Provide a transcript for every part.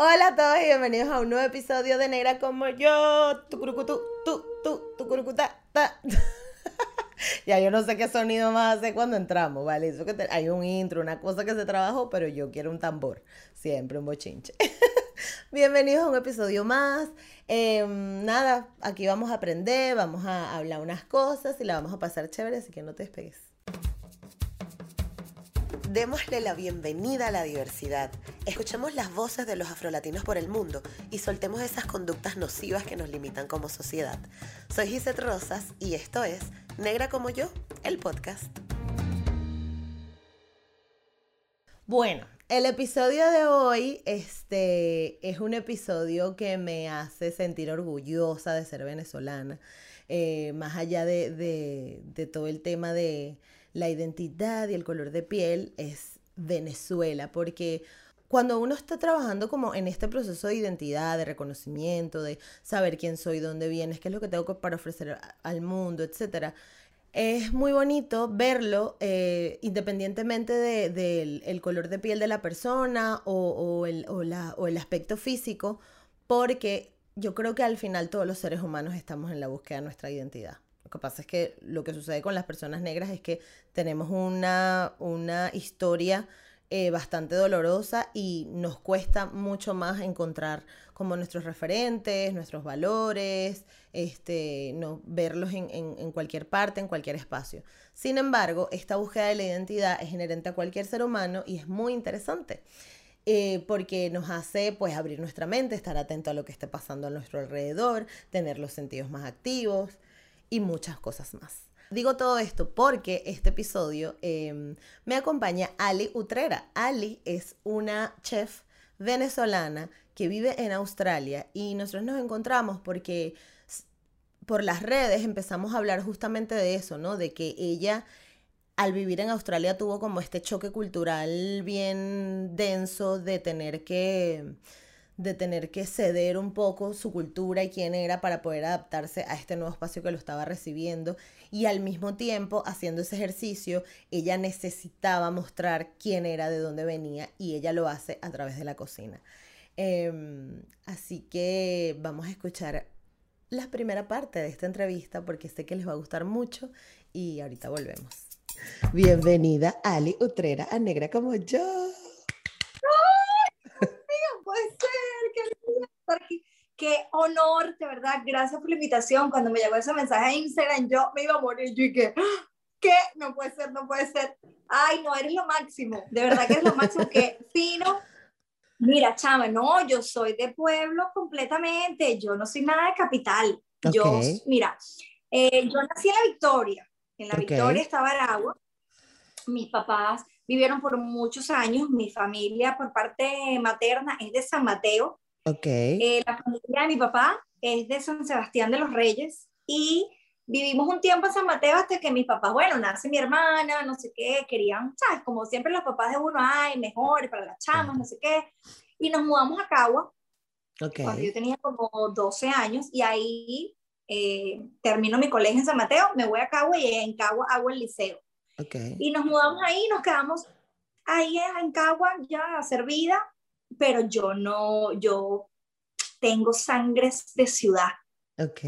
Hola a todos y bienvenidos a un nuevo episodio de Negra como yo. Tu curucutu, tu, tu, tu curucuta, ta. ya yo no sé qué sonido más hace cuando entramos, ¿vale? Eso que hay un intro, una cosa que se trabajó, pero yo quiero un tambor. Siempre un bochinche. Bienvenidos a un episodio más. Em, nada, aquí vamos a aprender, vamos a hablar unas cosas y la vamos a pasar chévere, así que no te despegues. Démosle la bienvenida a la diversidad. Escuchemos las voces de los afrolatinos por el mundo y soltemos esas conductas nocivas que nos limitan como sociedad. Soy Gisette Rosas y esto es Negra como yo, el podcast. Bueno, el episodio de hoy este, es un episodio que me hace sentir orgullosa de ser venezolana, eh, más allá de, de- de todo el tema de la identidad y el color de piel, es Venezuela, porque cuando uno está trabajando como en este proceso de identidad, de reconocimiento, de saber quién soy, dónde vienes, qué es lo que tengo para ofrecer al mundo, etcétera, es muy bonito verlo eh, independientemente de- del el color de piel de la persona o el, o la- o el aspecto físico, porque yo creo que al final todos los seres humanos estamos en la búsqueda de nuestra identidad. Lo que pasa es que lo que sucede con las personas negras es que tenemos una, una historia eh, bastante dolorosa y nos cuesta mucho más encontrar como nuestros referentes, nuestros valores, este, no, verlos en, en- cualquier parte, en cualquier espacio. Sin embargo, esta búsqueda de la identidad es inherente a cualquier ser humano y es muy interesante. eh, porque nos hace pues abrir nuestra mente, estar atento a lo que esté pasando a nuestro alrededor, tener los sentidos más activos y muchas cosas más. Digo todo esto porque este episodio eh, me acompaña Ali Utrera. Ali es una chef venezolana que vive en Australia y nosotros nos encontramos porque por las redes empezamos a hablar justamente de eso, ¿no? De que ella al vivir en Australia tuvo como este choque cultural bien denso de tener que de tener que ceder un poco su cultura y quién era para poder adaptarse a este nuevo espacio que lo estaba recibiendo y al mismo tiempo haciendo ese ejercicio ella necesitaba mostrar quién era, de dónde venía y ella lo hace a través de la cocina. Em, así que vamos a escuchar la primera parte de esta entrevista porque sé que les va a gustar mucho y ahorita volvemos. Bienvenida Ali Utrera a Negra como yo. No puede ser, qué lindo estar aquí. Qué honor, de verdad. Gracias por la invitación. Cuando me llegó ese mensaje a Instagram, yo me iba a morir. Yo dije, ¿qué? No puede ser, no puede ser. Ay, no, eres lo máximo. De verdad que eres lo máximo. Qué fino. Mira, chama, no, yo soy de pueblo completamente. Yo no soy nada de capital. Yo, Ok. mira, eh, yo nací en la Victoria. En la Ok. Victoria estaba Aragua. Mis papás vivieron por muchos años. Mi familia por parte materna es de San Mateo. Ok. Eh, la familia de mi papá es de San Sebastián de los Reyes y vivimos un tiempo en San Mateo hasta que mis papás, bueno, nace mi hermana, no sé qué, querían, ¿sabes? Como siempre los papás de uno, ay, mejor para las chamas, no sé qué. Y nos mudamos a Cagua Ok. cuando yo tenía como 12 años y ahí eh, termino mi colegio en San Mateo, me voy a Cagua y en Cagua hago el liceo. Ok. Y nos mudamos ahí, nos quedamos ahí en Cagua ya servida, pero yo no, yo tengo sangre de ciudad. Ok.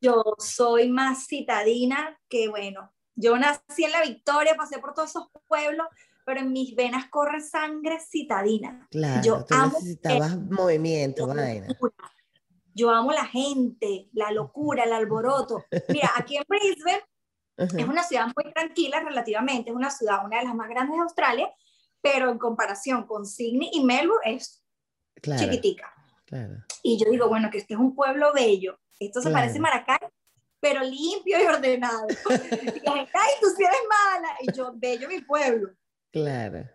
Yo soy más citadina que, bueno, yo nací en la Victoria, pasé por todos esos pueblos, pero en mis venas corre sangre citadina. Claro, Yo tú amo necesitabas movimiento, la vaina. locura. Yo amo la gente, la locura, el alboroto. Mira, aquí en Brisbane es Ajá. una ciudad muy tranquila relativamente, es una ciudad, una de las más grandes de Australia, pero en comparación con Sydney y Melbourne es Claro, chiquitica. claro. Y yo digo, bueno, que este es un pueblo bello, esto se Claro. parece a Maracay, pero limpio y ordenado. y la gente, ay, tú sí eres mala, y yo, bello mi pueblo. Claro.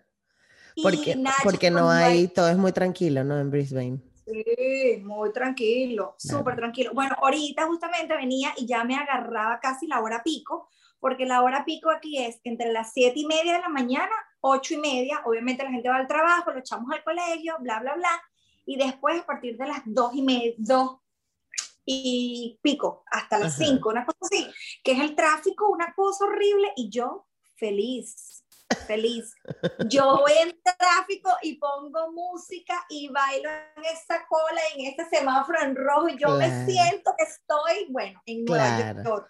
Porque, Nacho, porque no cuando hay, todo es muy tranquilo, ¿no? En Brisbane. Sí, muy tranquilo, súper tranquilo. Bueno, ahorita justamente venía y ya me agarraba casi la hora pico, porque la hora pico aquí es entre las siete y media de la mañana, ocho y media, obviamente la gente va al trabajo, lo echamos al colegio, bla, bla, bla, y después a partir de las dos y media, dos y pico, hasta las Ajá. cinco, una cosa así, que es el tráfico, una cosa horrible, y yo feliz. Feliz. Yo voy en tráfico y pongo música y bailo en esa cola, en este semáforo en rojo, y yo me siento que estoy, bueno, en Nueva York.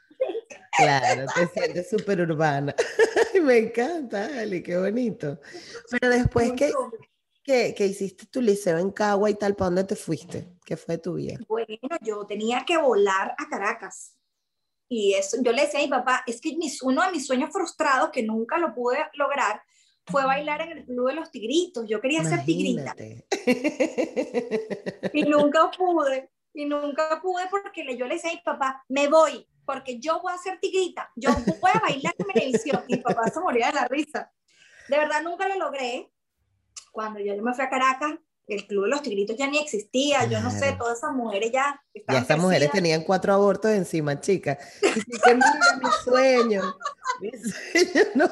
Claro, te sientes súper urbana. me encanta, Ali, qué bonito. Pero después que, que, que, hiciste tu liceo en Cagua y tal, ¿para dónde te fuiste? ¿Qué fue tu vida? Bueno, yo tenía que volar a Caracas. Y eso, yo le decía a mi papá, es que uno de mis sueños frustrados, que nunca lo pude lograr, fue bailar en el Club de los Tigritos. Yo quería ser tigrita. Y nunca pude. Y nunca pude porque yo le decía a mi papá, me voy, porque yo voy a ser tigrita. Yo voy a bailar en televisión. Y mi papá se moría de la risa. De verdad, nunca lo logré. Cuando yo me fui a Caracas, el Club de los Tigritos ya ni existía, yo no sé, todas esas mujeres ya Ya esas mujeres tenían cuatro abortos encima, chicas. Y que mira mi sueño, mi sueño no,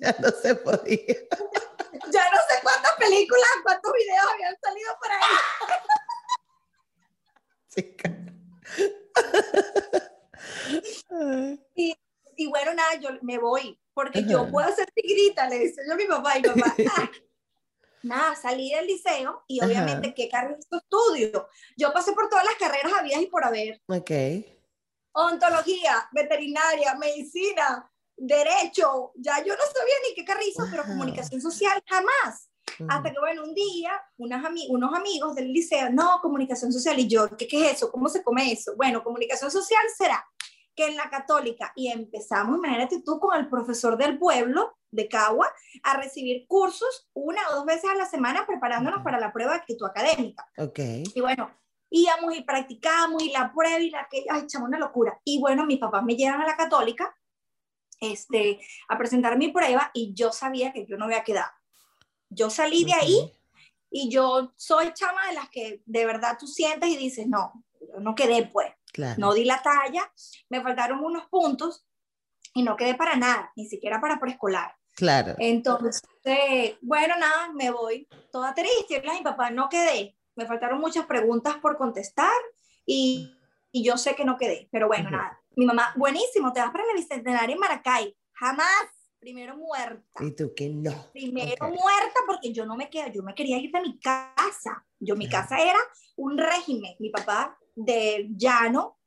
ya no se podía. Ya no sé cuántas películas, cuántos videos habían salido por ahí. Chica. Y, y, bueno, nada, yo me voy, porque yo puedo ser tigrita, le decía yo a mi papá, y papá, ah, nada, salí del liceo y obviamente, ¿qué carrera estudio? Yo pasé por todas las carreras habidas y por haber. Ok. Ontología, veterinaria, medicina, derecho, ya yo no sabía ni qué carrizo, pero comunicación social jamás. Hasta que, bueno, un día, unos amigos del liceo, no, comunicación social, y yo, ¿qué, ¿qué es eso? ¿Cómo se come eso? Bueno, comunicación social será que en la católica, y empezamos, imagínate tú, con el profesor del pueblo de Cagua, a recibir cursos una o dos veces a la semana preparándonos para la prueba de actitud académica. Ok. Y bueno, íbamos y practicábamos y la prueba y la que, ay, echamos una locura. Y bueno, mis papás me llevan a la católica este, a presentar mi prueba y yo sabía que yo no había quedado. Yo salí de ahí y yo soy chama de las que de verdad tú sientes y dices, no, yo no quedé pues. No di la talla, me faltaron unos puntos y no quedé para nada, ni siquiera para preescolar. Claro. Entonces, bueno, nada, me voy toda triste. Mi papá, no quedé. Me faltaron muchas preguntas por contestar y, y yo sé que no quedé. Pero bueno, nada. Mi mamá, buenísimo, te vas para el Bicentenario en Maracay. Jamás. Primero muerta. ¿Y tú qué no? Primero muerta porque yo no me quedé, yo me quería ir de mi casa. Yo, mi casa era un régimen. Mi papá de llano,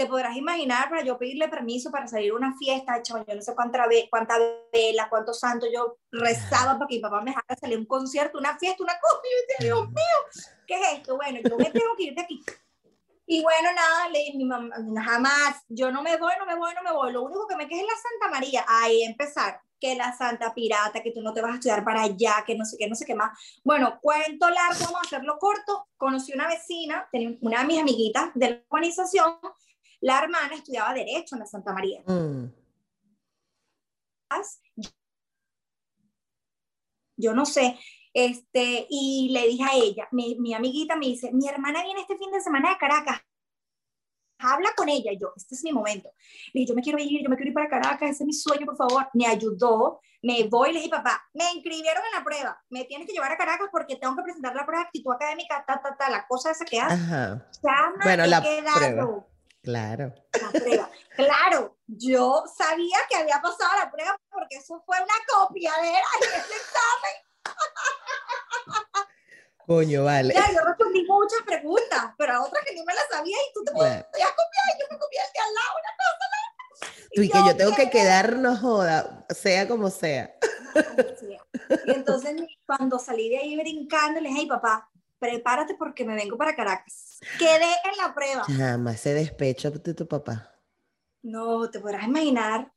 te podrás imaginar para yo pedirle permiso para salir a una fiesta, chaval, yo no sé cuánta, cuánta vela, cuántos santos yo rezaba para que mi papá me dejara salir a un concierto, una fiesta, una cosa, y yo decía, Dios mío, ¿qué es esto? Bueno, yo me tengo que ir de aquí. Y bueno, nada, le mi mamá, jamás, yo no me voy, no me voy, no me voy, lo único que me queda es la Santa María, ahí empezar, que la Santa Pirata, que tú no te vas a estudiar para allá, que no sé qué, no sé qué más. Bueno, cuento largo, vamos a hacerlo corto, conocí una vecina, tenía una de mis amiguitas de la organización, la hermana estudiaba Derecho en la Santa María. Mm. Yo no sé, este, y le dije a ella, mi, mi, amiguita me dice, mi hermana viene este fin de semana de Caracas, habla con ella, yo, este es mi momento. Le dije, yo me quiero ir, yo me quiero ir para Caracas, ese es mi sueño, por favor. Me ayudó, me voy, le dije, papá, me inscribieron en la prueba, me tienes que llevar a Caracas porque tengo que presentar la prueba de actitud académica, ta, ta, ta, la cosa esa que hace. bueno, la prueba. Claro. La prueba. Claro, yo sabía que había pasado la prueba porque eso fue una copiadera de ese examen. Coño, vale. Ya, yo respondí muchas preguntas, pero a otras que ni me las sabía y tú te podías copiar y yo me copié el de al lado, una cosa. Tú y, que yo tengo que quedar, no joda, sea como sea. Y entonces cuando salí de ahí brincando, le dije, hey papá, prepárate porque me vengo para Caracas. Quedé en la prueba. Jamás se despecho de tu papá. No, te podrás imaginar.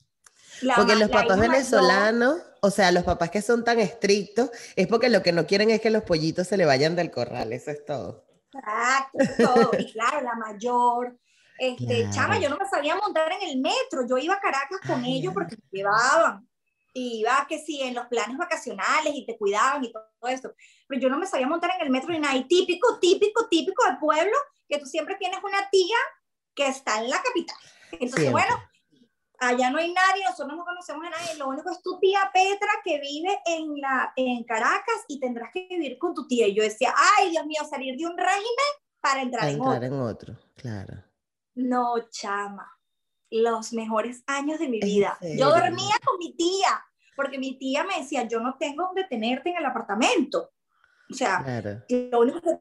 porque los papás venezolanos, o sea, los papás que son tan estrictos, es porque lo que no quieren es que los pollitos se le vayan del corral, eso es todo. Exacto, todo. Y claro, la mayor, este, chama, yo no me sabía montar en el metro, yo iba a Caracas con ellos porque me llevaban y iba que sí, en los planes vacacionales y te cuidaban y todo, esto. Pero yo no me sabía montar en el metro ni nada. Y típico, típico, típico del pueblo, que tú siempre tienes una tía que está en la capital. Entonces, bueno, allá no hay nadie, nosotros no conocemos a nadie. Lo único es tu tía Petra que vive en, la, en Caracas y tendrás que vivir con tu tía. Y yo decía, ay, Dios mío, salir de un régimen para entrar, en, otro. en otro. Claro. No, chama los mejores años de mi vida. Yo dormía con mi tía, porque mi tía me decía, yo no tengo donde tenerte en el apartamento. O sea, Claro. lo único que,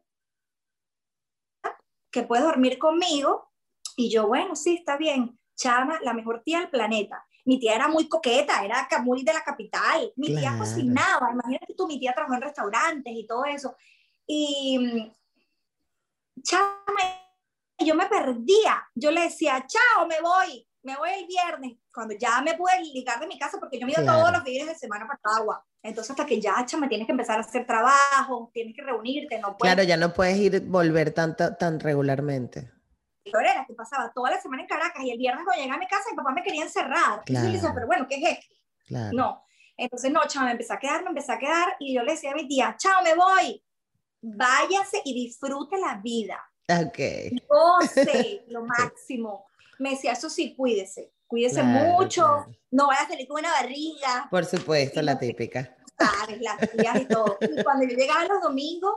que puedes dormir conmigo. Y yo, bueno, sí, está bien. Chama, la mejor tía del planeta. Mi tía era muy coqueta, era muy de la capital. Mi tía cocinaba. Imagínate tú, mi tía trabajó en restaurantes y todo eso. Y, mm, chama, yo me perdía. Yo le decía, chao, me voy. Me voy el viernes. Cuando ya me pude ligar de mi casa, porque yo me iba Claro. todos los fines de semana para agua. Entonces, hasta que ya, chama, tienes que empezar a hacer trabajo, tienes que reunirte, no puedes Claro, ya no puedes ir, volver tanto, tan regularmente. era que pasaba toda la semana en Caracas y el viernes cuando llegaba a mi casa mi papá me quería encerrar. Y yo decía, Claro. pero bueno, ¿qué es esto? Claro. No. Entonces, no, chao, me empecé a quedar, me empecé a quedar y yo le decía a mi tía, chao, me voy. Váyase y disfrute la vida. Ok. Goce lo máximo. Me decía, eso sí, cuídese. Cuídese Claro, mucho. claro. No vaya a salir con una barriga. Por supuesto, Y la típica. sabes, las tías y todo. Y cuando yo llegaba los domingos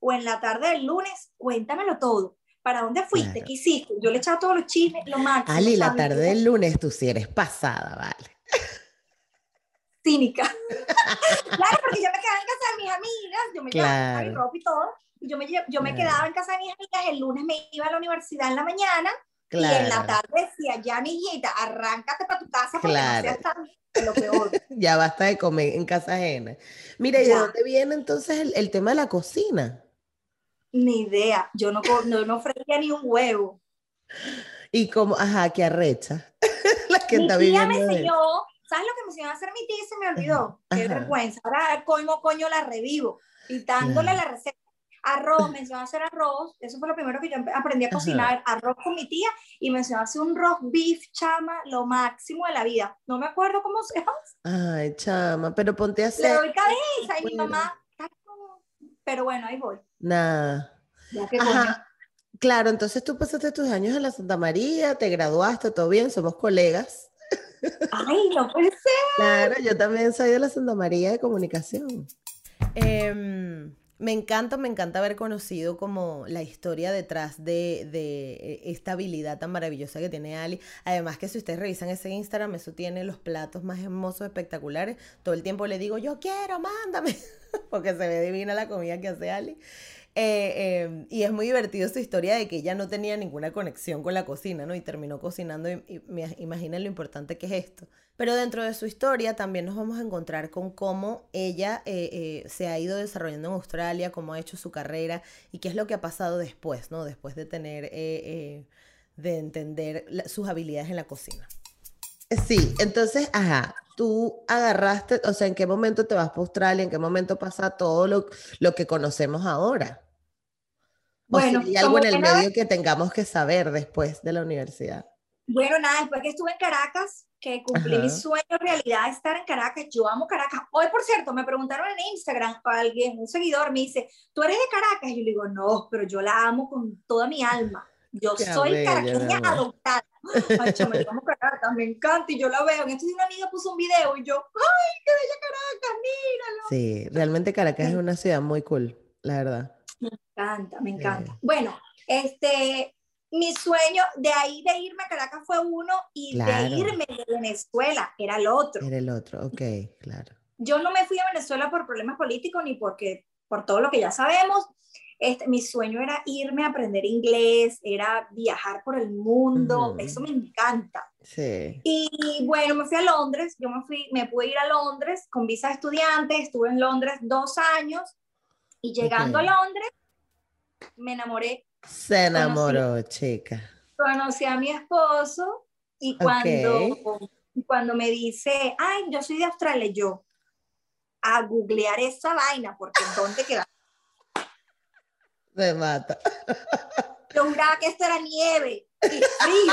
o en la tarde del lunes, cuéntamelo todo. ¿Para dónde fuiste? Claro. ¿Qué hiciste? Yo le echaba todos los chismes, lo máximo. Ali, la ¿sabes? tarde del lunes tú sí eres pasada, vale. Cínica. claro, porque yo me quedaba en casa de mis amigas, yo me llevaba mi Claro. ropa y todo, yo me, yo me quedaba en casa de mis amigas, el lunes me iba a la universidad en la mañana, y en la tarde decía, ya mi hijita, arráncate para tu casa porque Claro. no seas tan lo peor. Ya basta de comer en casa ajena. Mira, ¿y de dónde viene entonces el, el tema de la cocina? Ni idea, yo no, no, no freía ni un huevo. Y como, ajá, qué arrecha. la que mi está tía me enseñó, ¿sabes lo que me enseñó a hacer mi tía y se me olvidó? Qué ajá. vergüenza. Ahora, coño, coño, la revivo. Y dándole Claro. la receta. Arroz, me enseñó a hacer arroz. Eso fue lo primero que yo aprendí a Ajá. cocinar. Arroz con mi tía y me enseñó a hacer un roast beef, chama, lo máximo de la vida. No me acuerdo cómo se llama. Ay, chama, pero ponte a Le hacer doy cabeza y mi mamá. Pero bueno, ahí voy. nada. Claro, entonces tú pasaste tus años en la Santa María, te graduaste, todo bien, somos colegas. Ay, no puede ser. Claro, yo también soy de la Santa María de Comunicación. Em, me encanta, me encanta haber conocido como la historia detrás de, de esta habilidad tan maravillosa que tiene Ali. Además que si ustedes revisan ese Instagram, eso tiene los platos más hermosos, espectaculares. Todo el tiempo le digo, yo quiero, mándame, porque se ve divina la comida que hace Ali. Eh, eh, y es muy divertido su historia de que ella no tenía ninguna conexión con la cocina, ¿no? Y terminó cocinando, y, y me- imaginen lo importante que es esto. Pero dentro de su historia también nos vamos a encontrar con cómo ella eh, eh, se ha ido desarrollando en Australia, cómo ha hecho su carrera y qué es lo que ha pasado después, ¿no? Después de tener, eh, eh, de entender la- sus habilidades en la cocina. Sí, entonces, ajá, tú agarraste, o sea, ¿en qué momento te vas para Australia? ¿En qué momento pasa todo lo, lo que conocemos ahora? O Bueno, si hay algo en el medio que tengamos que saber después de la universidad. Bueno, nada, después que estuve en Caracas, que cumplí mi Ajá. sueño realidad de estar en Caracas, yo amo Caracas. Hoy, por cierto, me preguntaron en Instagram, alguien, un seguidor me dice, ¿tú eres de Caracas? Y yo le digo, no, pero yo la amo con toda mi alma. Yo Qué soy caraqueña mi adoptada. Caracas, me encanta y yo la veo. Entonces una amiga puso un video y yo, ¡ay, qué bella Caracas! Míralo. Sí, realmente Caracas es una ciudad muy cool, la verdad. Me encanta, me encanta. Bueno, este, mi sueño de ahí de irme a Caracas fue uno y Claro. de irme de Venezuela era el otro. Era el otro, ok, claro. Yo no me fui a Venezuela por problemas políticos ni porque por todo lo que ya sabemos. Este, mi sueño era irme a aprender inglés, era viajar por el mundo, eso me encanta. Sí, Y bueno, me fui a Londres, yo me fui, me pude ir a Londres con visa de estudiante, estuve en Londres dos años y llegando a Londres me enamoré se enamoró, chica. conocí a mi esposo y cuando, cuando me dice, ay, yo soy de Australia, yo a googlear esa vaina, porque ¿dónde queda? Me mata. Yo juraba que esto era nieve y frío.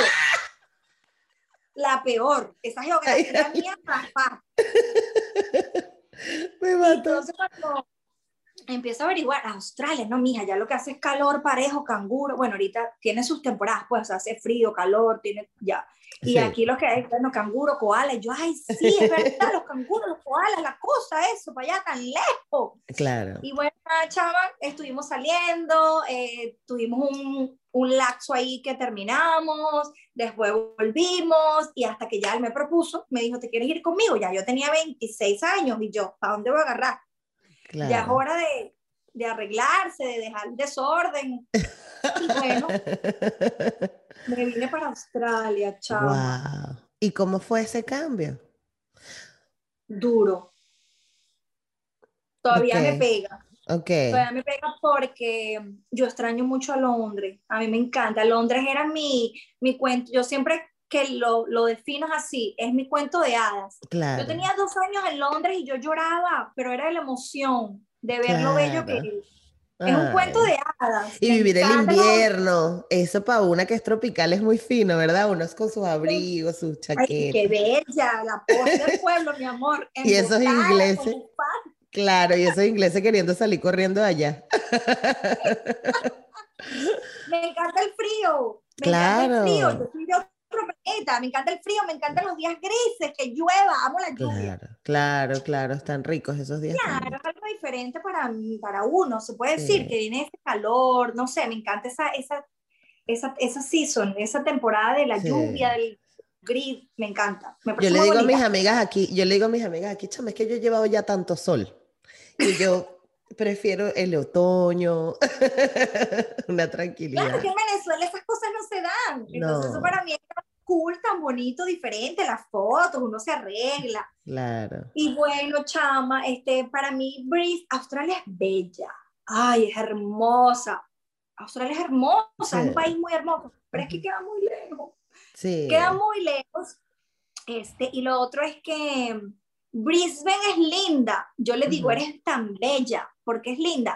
La peor, esa geografía mía, papá. Me mata. Entonces cuando, empiezo a averiguar, Australia, no, mija, ya lo que hace es calor, parejo, canguro, bueno, ahorita tiene sus temporadas, pues hace frío, calor, tiene, ya, y Sí. aquí lo que hay, bueno, canguro, koala, y yo, ay, sí, es verdad, los canguros, los koalas, la cosa, eso, para allá tan lejos, Claro. y bueno, chava, estuvimos saliendo, eh, tuvimos un, un lapso ahí que terminamos, después volvimos y hasta que ya él me propuso, me dijo, ¿te quieres ir conmigo? Ya yo tenía 26 años y yo, ¿para dónde voy a agarrar? Claro. Ya es hora de, de arreglarse, de dejar el desorden. Y bueno, me vine para Australia, chava. Wow. ¿Y cómo fue ese cambio? Duro. Todavía me pega. Ok. Todavía me pega porque yo extraño mucho a Londres. A mí me encanta. Londres era mi, mi cuento. Yo siempre que lo, lo defino así, es mi cuento de hadas. Claro. Yo tenía dos años en Londres y yo lloraba, pero era la emoción de ver lo bello que Claro. es. Es un Ay. cuento de hadas. Y vivir el invierno, eso para una que es tropical es muy fino, ¿verdad? Uno es con sus abrigos, sus Ay, chaquetas. qué bella, la posta del pueblo, mi amor. Y esos con ingleses. Claro, y esos ingleses queriendo salir corriendo de allá. Me encanta el frío. Me Claro. encanta el frío. Yo soy de planeta. Me encanta el frío, me encantan los días grises, que llueva, amo la lluvia. Claro, claro, claro, están ricos esos días. Claro, es algo diferente para, mí, para uno. Se puede decir Sí. que viene ese calor, no sé, me encanta esa, esa, esa, esa season, esa temporada de la Sí. lluvia, del gris, me encanta. Me Yo le digo a mis amigas aquí, yo le digo a mis amigas aquí, chama, es que yo he llevado ya tanto sol. Y yo prefiero el otoño, una Claro tranquilidad. que en Venezuela esas cosas no se dan. Entonces, eso No. para mí es cool, tan bonito, diferente, las fotos, uno se arregla. Claro. Y bueno, chama, este, para mí, Breeze, Australia es bella. Ay, es hermosa. Australia es hermosa, es Sí. un país muy hermoso, pero es que queda muy lejos. Sí. Queda muy lejos. Este, y lo otro es que Brisbane es linda. Yo le digo, Ujú. eres tan bella, porque es linda.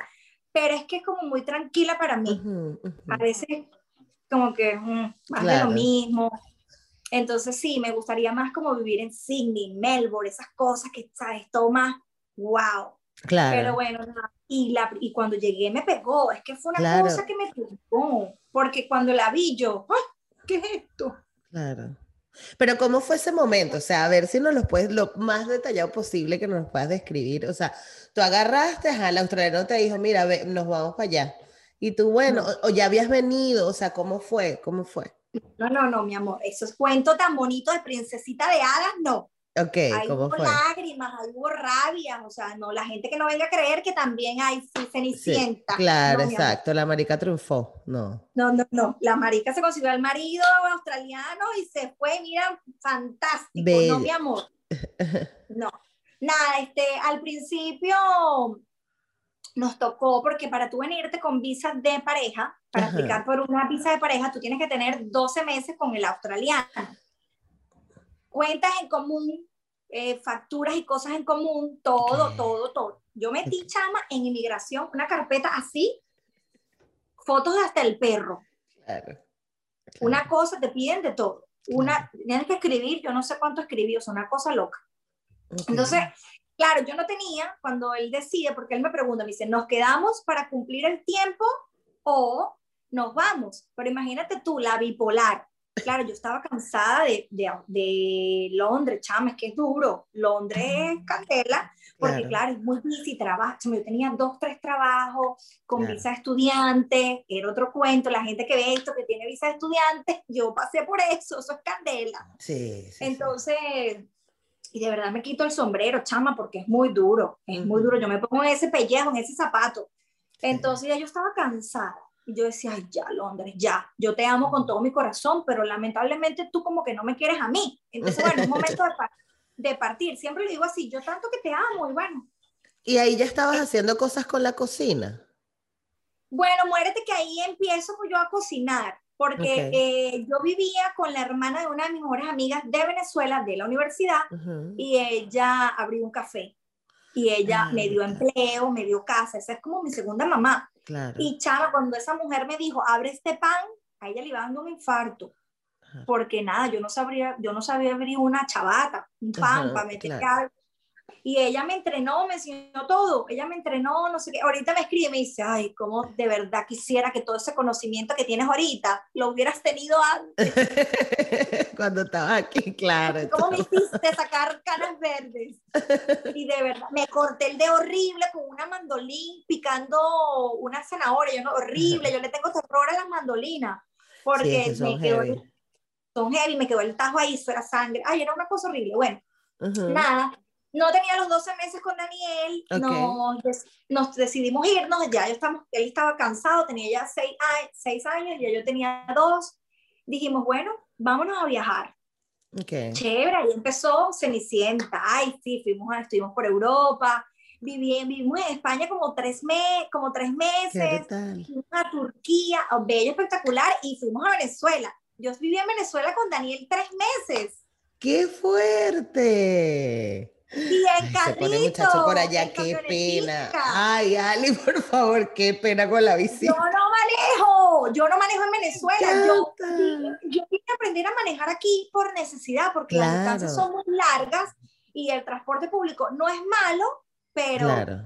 Pero es que es como muy tranquila para mí. Ujú, ujú. A veces como que mm, más de Claro. lo mismo. Entonces sí, me gustaría más como vivir en Sydney, Melbourne, esas cosas que, ¿sabes? Todo más, wow. Claro. Pero bueno, y, la, y cuando llegué me pegó, es que fue una Claro. cosa que me pegó, porque cuando la vi yo, ¡ay! ¿qué es esto? Claro. Pero ¿cómo fue ese momento? O sea, a ver si nos lo puedes, lo más detallado posible que nos puedas describir. O sea, tú agarraste, el australiano te dijo, mira, ve, nos vamos para allá. Y tú, bueno, No. o, o ya habías venido, o sea, ¿cómo fue? ¿Cómo fue? No, no, no, mi amor, esos cuentos tan bonitos de princesita de hadas, no. Ok, Ahí ¿cómo hubo fue? lágrimas, ahí hubo rabias, o sea, no, la gente que no venga a creer que también hay sí, Sí, cenicienta. claro, No, exacto, la marica triunfó. No. No, no, no. La marica se consiguió al marido australiano y se fue, mira, fantástico, no, mi amor. No. Nada, este, al principio nos tocó, porque para tú venirte con visa de pareja, para Ajá. aplicar por una visa de pareja, tú tienes que tener 12 meses con el australiano. Cuentas en común, eh, facturas y cosas en común, todo, todo, todo. Yo metí, chama, en inmigración una carpeta así, fotos de hasta el perro. Claro. Una cosa, te piden de todo. Una, tienes que escribir, yo no sé cuánto escribí, o sea, una cosa loca. Entonces, claro, yo no tenía, cuando él decide, porque él me pregunta, me dice, ¿nos quedamos para cumplir el tiempo o nos vamos? Pero imagínate tú, la bipolar. Claro, yo estaba cansada de, de, de Londres, chama, es que es duro. Londres es candela, porque Claro. claro, es muy difícil, trabajo. Yo tenía dos, tres trabajos con Claro. visa de estudiante, era otro cuento, la gente que ve esto, que tiene visa de estudiante, yo pasé por eso, eso es candela. Sí, sí, sí. Y de verdad me quito el sombrero, chama, porque es muy duro, es muy duro. Yo me pongo en ese pellejo, en ese zapato. Entonces ya yo estaba cansada. Y yo decía, ay, ya, Londres, ya, yo te amo con todo mi corazón, pero lamentablemente tú como que no me quieres a mí. Entonces, bueno, es momento de, par- de partir. Siempre le digo así, yo tanto que te amo, y bueno, Y ahí ya estabas haciendo cosas con la cocina. Bueno, muérete que ahí empiezo yo a cocinar, porque eh, yo vivía con la hermana de una de mis mejores amigas de Venezuela, de la universidad, y ella abrió un café. Y ella Ah, me dio empleo, me dio casa, esa es como mi segunda mamá. Claro. Y chava, cuando esa mujer me dijo, abre este pan, a ella le iba dando un infarto. Ajá. Porque nada, yo no sabría, yo no sabía abrir una chabata, un pan Ajá, para meter claro. algo. Y ella me entrenó, me enseñó todo. Ella me entrenó, no sé qué. Ahorita me escribe y me dice, ay, cómo de verdad quisiera que todo ese conocimiento que tienes ahorita lo hubieras tenido antes. Cuando estaba aquí, claro. ¿Cómo me hiciste sacar canas verdes? Y de verdad, me corté el dedo horrible con una mandolín picando una zanahoria. Yo no, horrible. Yo le tengo terror a las mandolinas. Porque Sí, me quedó, heavy. son heavy, me quedó el tajo ahí, eso era sangre. Ay, era una cosa horrible. Bueno, Ujú. nada, no tenía los 12 meses con Daniel, Ok. nos, nos decidimos irnos, ya yo estamos, él estaba cansado, tenía ya 6 años, ya yo tenía 2, dijimos, bueno, vámonos a viajar. Ok. Chévere, ahí empezó Cenicienta, ay, sí, fuimos, a- estuvimos por Europa, viví, vivimos en España como tres, me, como tres ¿Qué meses, fuimos a Turquía, oh, bello, espectacular, y fuimos a Venezuela. Yo viví en Venezuela con Daniel tres meses. ¡Qué fuerte! Y en se pone carrito, muchacho por allá, qué pena. Ay, Ali, por favor, qué pena con la Yo visita. no manejo, yo no manejo en Venezuela. Yo, yo vine a aprender a manejar aquí por necesidad, porque las distancias Claro. son muy largas y el transporte público no es malo, pero Claro.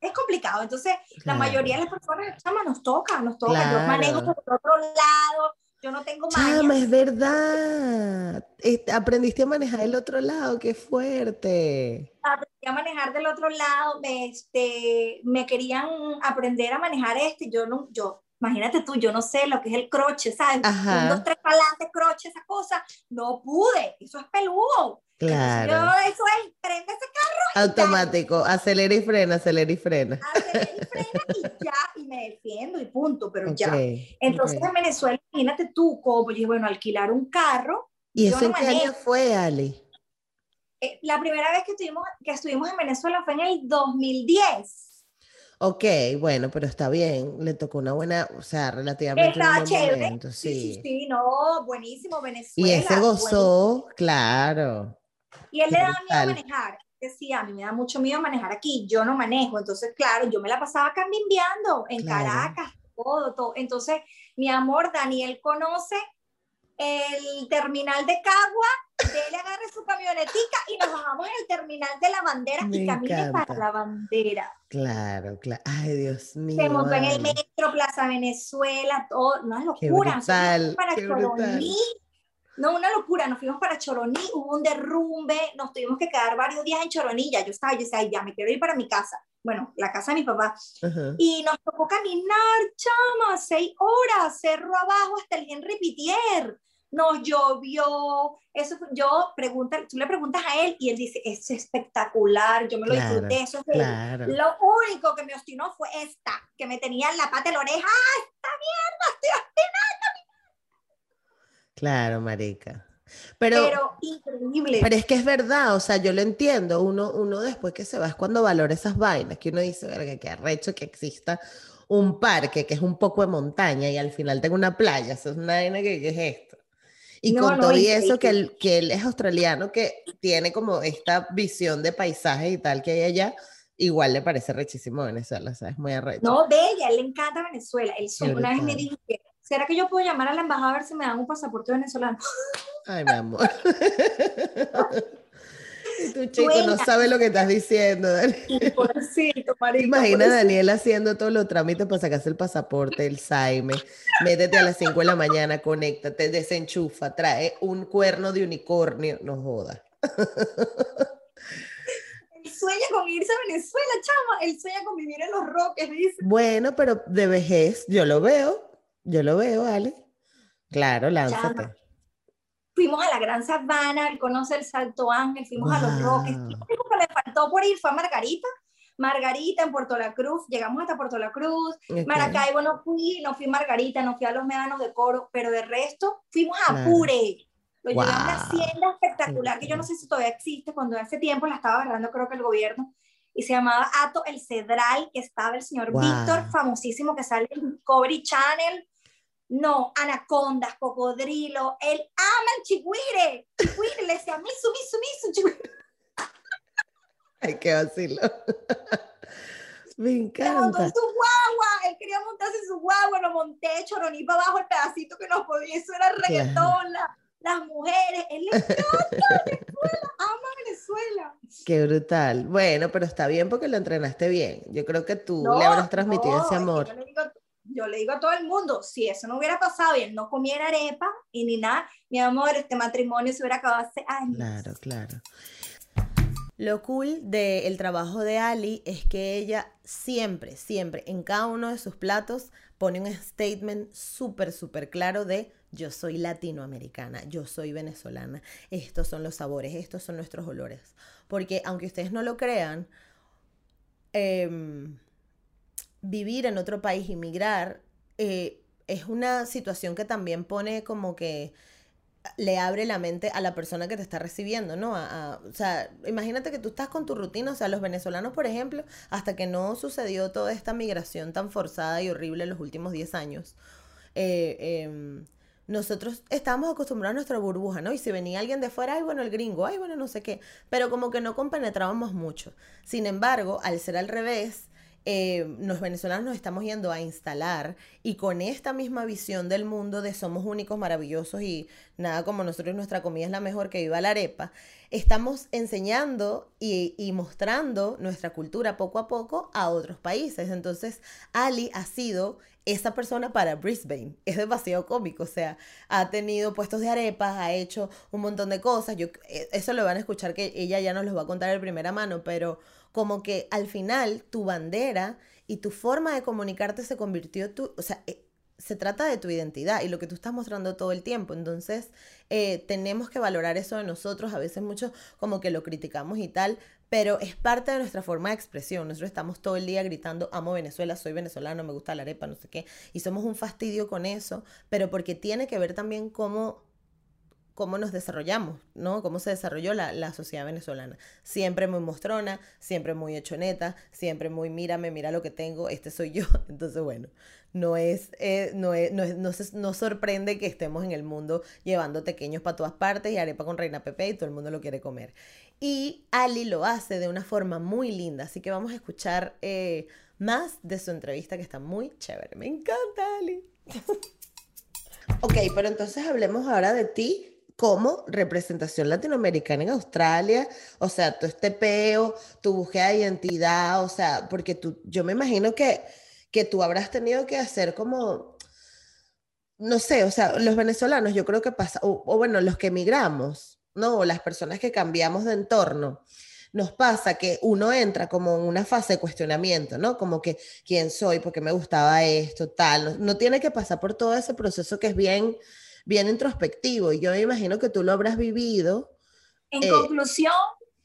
es complicado. Entonces, la claro. mayoría de las personas, chama, nos toca, nos toca. Yo Claro. manejo por otro lado, yo no tengo Chama, maña. es verdad. Este, Aprendiste a manejar el otro lado, qué fuerte. Aprendí a manejar del otro lado, me, este, me querían aprender a manejar este, yo no, yo, imagínate tú, yo no sé lo que es el croche, ¿sabes? Ajá. Un, dos, tres pa'lante, croche, esa cosa, no pude, eso es peludo. Claro. Entonces, yo, eso es, prende ese Automático, acelera y frena, acelera y frena. acelera y frena y ya, y me defiendo y punto, pero ya. Entonces en Venezuela, imagínate tú, como yo dije, bueno, alquilar un carro, ¿Y yo eso no en qué año fue, Ali? eh, la primera vez que estuvimos, que estuvimos en Venezuela fue en el 2010. Ok, bueno, pero está bien. Le tocó una buena, o sea, relativamente un Estaba buen chévere. momento, Sí, sí, sí. sí, no, buenísimo, Y Venezuela. ese gozó, claro. Y él le Qué daba miedo manejar. Decía, a mí me da mucho miedo manejar aquí, yo no manejo. Entonces, claro, yo me la pasaba cambimbiando en Claro. Caracas, todo, todo. Entonces, mi amor, Daniel conoce el terminal de Cagua, él agarre su camionetica y nos bajamos en el terminal de la bandera Me y camine encanta. para la bandera. Claro, claro. Ay, Dios mío. Se montó en el metro, Plaza Venezuela, todo, una Qué locura. Nos brutal, para qué brutal. No, una locura. Nos fuimos para Choroní, hubo un derrumbe, nos tuvimos que quedar varios días en Choroní. Ya yo estaba, yo decía, "Ay, ya me quiero ir para mi casa. Bueno, la casa de mi papá. Y nos tocó caminar, chama, seis horas, cerro abajo hasta el Henry Pitier. Nos llovió. Eso, fue- yo pregunta, tú le preguntas a él y él dice, es espectacular, yo me lo Claro, disfruté, eso es Claro. lo único que me obstinó fue esta, que me tenía en la pata de la oreja. ¡Ah, esta mierda! Estoy Claro, marica. Pero, Pero increíble. pero es que es verdad, o sea, yo lo entiendo. Uno, uno después que se va es cuando valora esas vainas, que uno dice, verga, qué arrecho que exista un parque que es un poco de montaña y al final tengo una playa. Eso es una vaina que, que es esto. Y No, con no, todo y eso, que él, que él es australiano, que tiene como esta visión de paisajes y tal que hay allá, igual le parece rechísimo Venezuela, o sea, es muy arrecho. No, bella, él le encanta Venezuela. Él una vez me brutal. dijo que, ¿será que yo puedo llamar a la embajada a ver si me dan un pasaporte venezolano? Ay, mi amor. Tu chico no sabe lo que estás diciendo. Dani. Pobrecito, ¿Te marico, imaginas a. Daniel haciendo todos los trámites para sacarse el pasaporte, el Saime? Métete a las 5 de la mañana, conéctate, desenchufa, trae un cuerno de unicornio. No joda. Él sueña con irse a Venezuela, chama. Él sueña con vivir en los roques, dice. Bueno, pero de vejez, yo lo veo. Yo lo veo, Ale. Claro, lánzate. Fuimos a la Gran Sabana, él conoce el Salto Ángel, fuimos a los roques. Lo único que le faltó por ir fue a Margarita. Margarita en Puerto La Cruz, llegamos hasta Puerto La Cruz, Ok. Maracaibo no fui, no fui a Margarita, no fui a los médanos de coro, pero de resto fuimos a Claro. Apure. Lo llevé a una hacienda espectacular que yo no sé si todavía existe, cuando hace tiempo la estaba agarrando creo que el gobierno, y se llamaba Ato El Cedral, que estaba el señor Guau. Víctor, famosísimo, que sale en Discovery Channel. No, anacondas, cocodrilo, él ama el chigüire, chigüire, le decía misu, misu, misu, chigüire. Ay, qué vacilo. Me Se montó en encanta. su guagua, él quería montarse en su guagua, lo monté, choroní para abajo el pedacito que nos podía, eso era reggaetón, la- las mujeres, él le encanta Venezuela, ama Venezuela. Qué brutal. Bueno, pero está bien porque lo entrenaste bien. Yo creo que tú le habrás transmitido ese amor. Yo le, digo, yo le, digo, a todo el mundo, si eso no hubiera pasado y él no comiera arepa y ni nada, mi amor, este matrimonio se hubiera acabado hace años. Claro, claro. Lo cool del trabajo de Ali es que ella siempre, siempre, en cada uno de sus platos pone un statement súper, súper claro de yo soy latinoamericana, yo soy venezolana, estos son los sabores, estos son nuestros olores. Porque aunque ustedes no lo crean, em, vivir en otro país, inmigrar, eh, es una situación que también pone como que le abre la mente a la persona que te está recibiendo, ¿no? o sea, imagínate que tú estás con tu rutina, o sea, los venezolanos, por ejemplo, hasta que no sucedió toda esta migración tan forzada y horrible en los últimos 10 años, eh, em, nosotros estábamos acostumbrados a nuestra burbuja, ¿no? Y si venía alguien de fuera, ay, bueno, el gringo, ay, bueno, no sé qué, pero como que no compenetrábamos mucho. Sin embargo, al ser al revés, eh, venezolanos nos estamos yendo a instalar y con esta misma visión del mundo de somos únicos, maravillosos y nada como nosotros, nuestra comida es la mejor que viva la arepa, estamos enseñando y, y mostrando nuestra cultura poco a poco a otros países. Entonces, Ali ha sido esa persona para Brisbane. Es demasiado cómico, o sea, ha tenido puestos de arepas, ha hecho un montón de cosas. Yo, eh, eso lo van a escuchar que ella ya nos lo va a contar de primera mano, pero como que al final tu bandera y tu forma de comunicarte se convirtió, tu, o sea, eh, se trata de tu identidad y lo que tú estás mostrando todo el tiempo. Entonces, eh, tenemos que valorar eso de nosotros. A veces mucho como que lo criticamos y tal, pero es parte de nuestra forma de expresión. Nosotros estamos todo el día gritando, amo Venezuela, soy venezolano, me gusta la arepa, no sé qué. Y somos un fastidio con eso, pero porque tiene que ver también cómo cómo nos desarrollamos, ¿no? Cómo se desarrolló la, sociedad venezolana. Siempre muy mostrona, siempre muy hechoneta, siempre muy mírame, mira lo que tengo, este soy yo. Entonces, bueno, no es, eh, no, es, no, no, sorprende que estemos en el mundo llevando pequeños para todas partes y arepa con reina Pepe y todo el mundo lo quiere comer. Y Ali lo hace de una forma muy linda, así que vamos a escuchar eh, más de su entrevista que está muy chévere. Me encanta Ali. ok, pero entonces hablemos ahora de ti como representación latinoamericana en Australia, o sea, tu este peo, tu búsqueda de identidad, o sea, porque tú, yo me imagino que, que tú habrás tenido que hacer como, no sé, o sea, los venezolanos yo creo que pasa, o, bueno, los que emigramos, ¿no? O las personas que cambiamos de entorno, nos pasa que uno entra como en una fase de cuestionamiento, ¿no? Como que, ¿quién soy? ¿Por qué me gustaba esto? Tal. no tiene que pasar por todo ese proceso que es bien bien introspectivo y yo me imagino que tú lo habrás vivido. En eh, conclusión,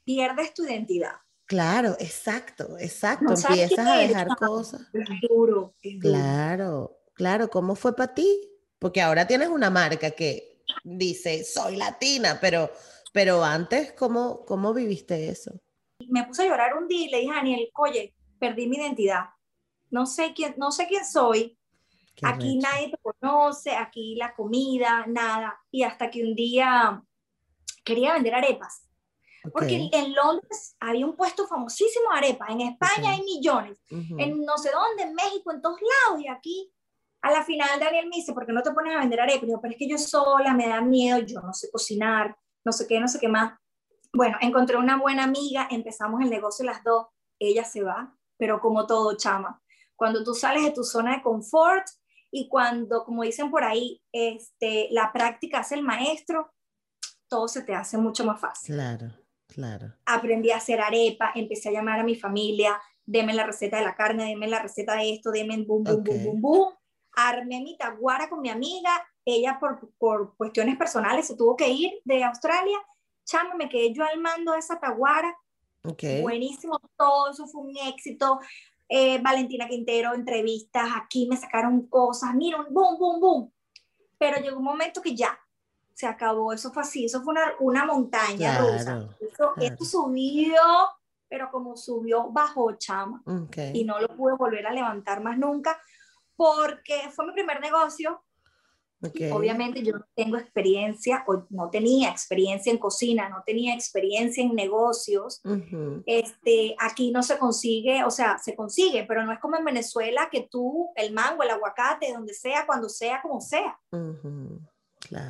pierdes tu identidad. Claro, exacto, exacto. Empiezas a dejar cosas. duro, Claro, claro. ¿Cómo fue para ti? Porque ahora tienes una marca que dice, soy latina, pero, pero antes, ¿cómo, ¿cómo viviste eso? Me puse a llorar un día y le dije a Daniel, oye, perdí mi identidad. No sé quién, no sé quién soy, aquí nadie te conoce, aquí la comida, nada. Y hasta que un día quería vender arepas. Porque en Londres había un puesto famosísimo de arepas. En España hay millones. En no sé dónde, en México, en todos lados. Y aquí, a la final, Daniel me dice, ¿por qué no te pones a vender arepas? Y yo, pero es que yo sola, me da miedo, yo no sé cocinar, no sé qué, no sé qué más. Bueno, encontré una buena amiga, empezamos el negocio las dos. Ella se va, pero como todo, chama. Cuando tú sales de tu zona de confort, y cuando, como dicen por ahí, este, la práctica hace el maestro, todo se te hace mucho más fácil. Claro, claro. Aprendí a hacer arepa, empecé a llamar a mi familia, deme la receta de la carne, deme la receta de esto, deme boom, boom, boom, boom, boom. Armé mi taguara con mi amiga, ella por, por cuestiones personales se tuvo que ir de Australia, chamo, me quedé yo al mando de esa taguara, Okay. Buenísimo, todo eso fue un éxito. Eh, Valentina Quintero, entrevistas, aquí me sacaron cosas, mira, boom, boom, boom. Pero llegó un momento que ya se acabó, eso fue así, eso fue una, una montaña rusa. Esto subió, pero como subió, bajó chama. Y no lo pude volver a levantar más nunca, porque fue mi primer negocio, Obviamente yo no tengo experiencia, o no tenía experiencia en cocina, no tenía experiencia en negocios. este, aquí no se consigue, o sea, se consigue, pero no es como en Venezuela que tú, el mango, el aguacate, donde sea, cuando sea, como sea.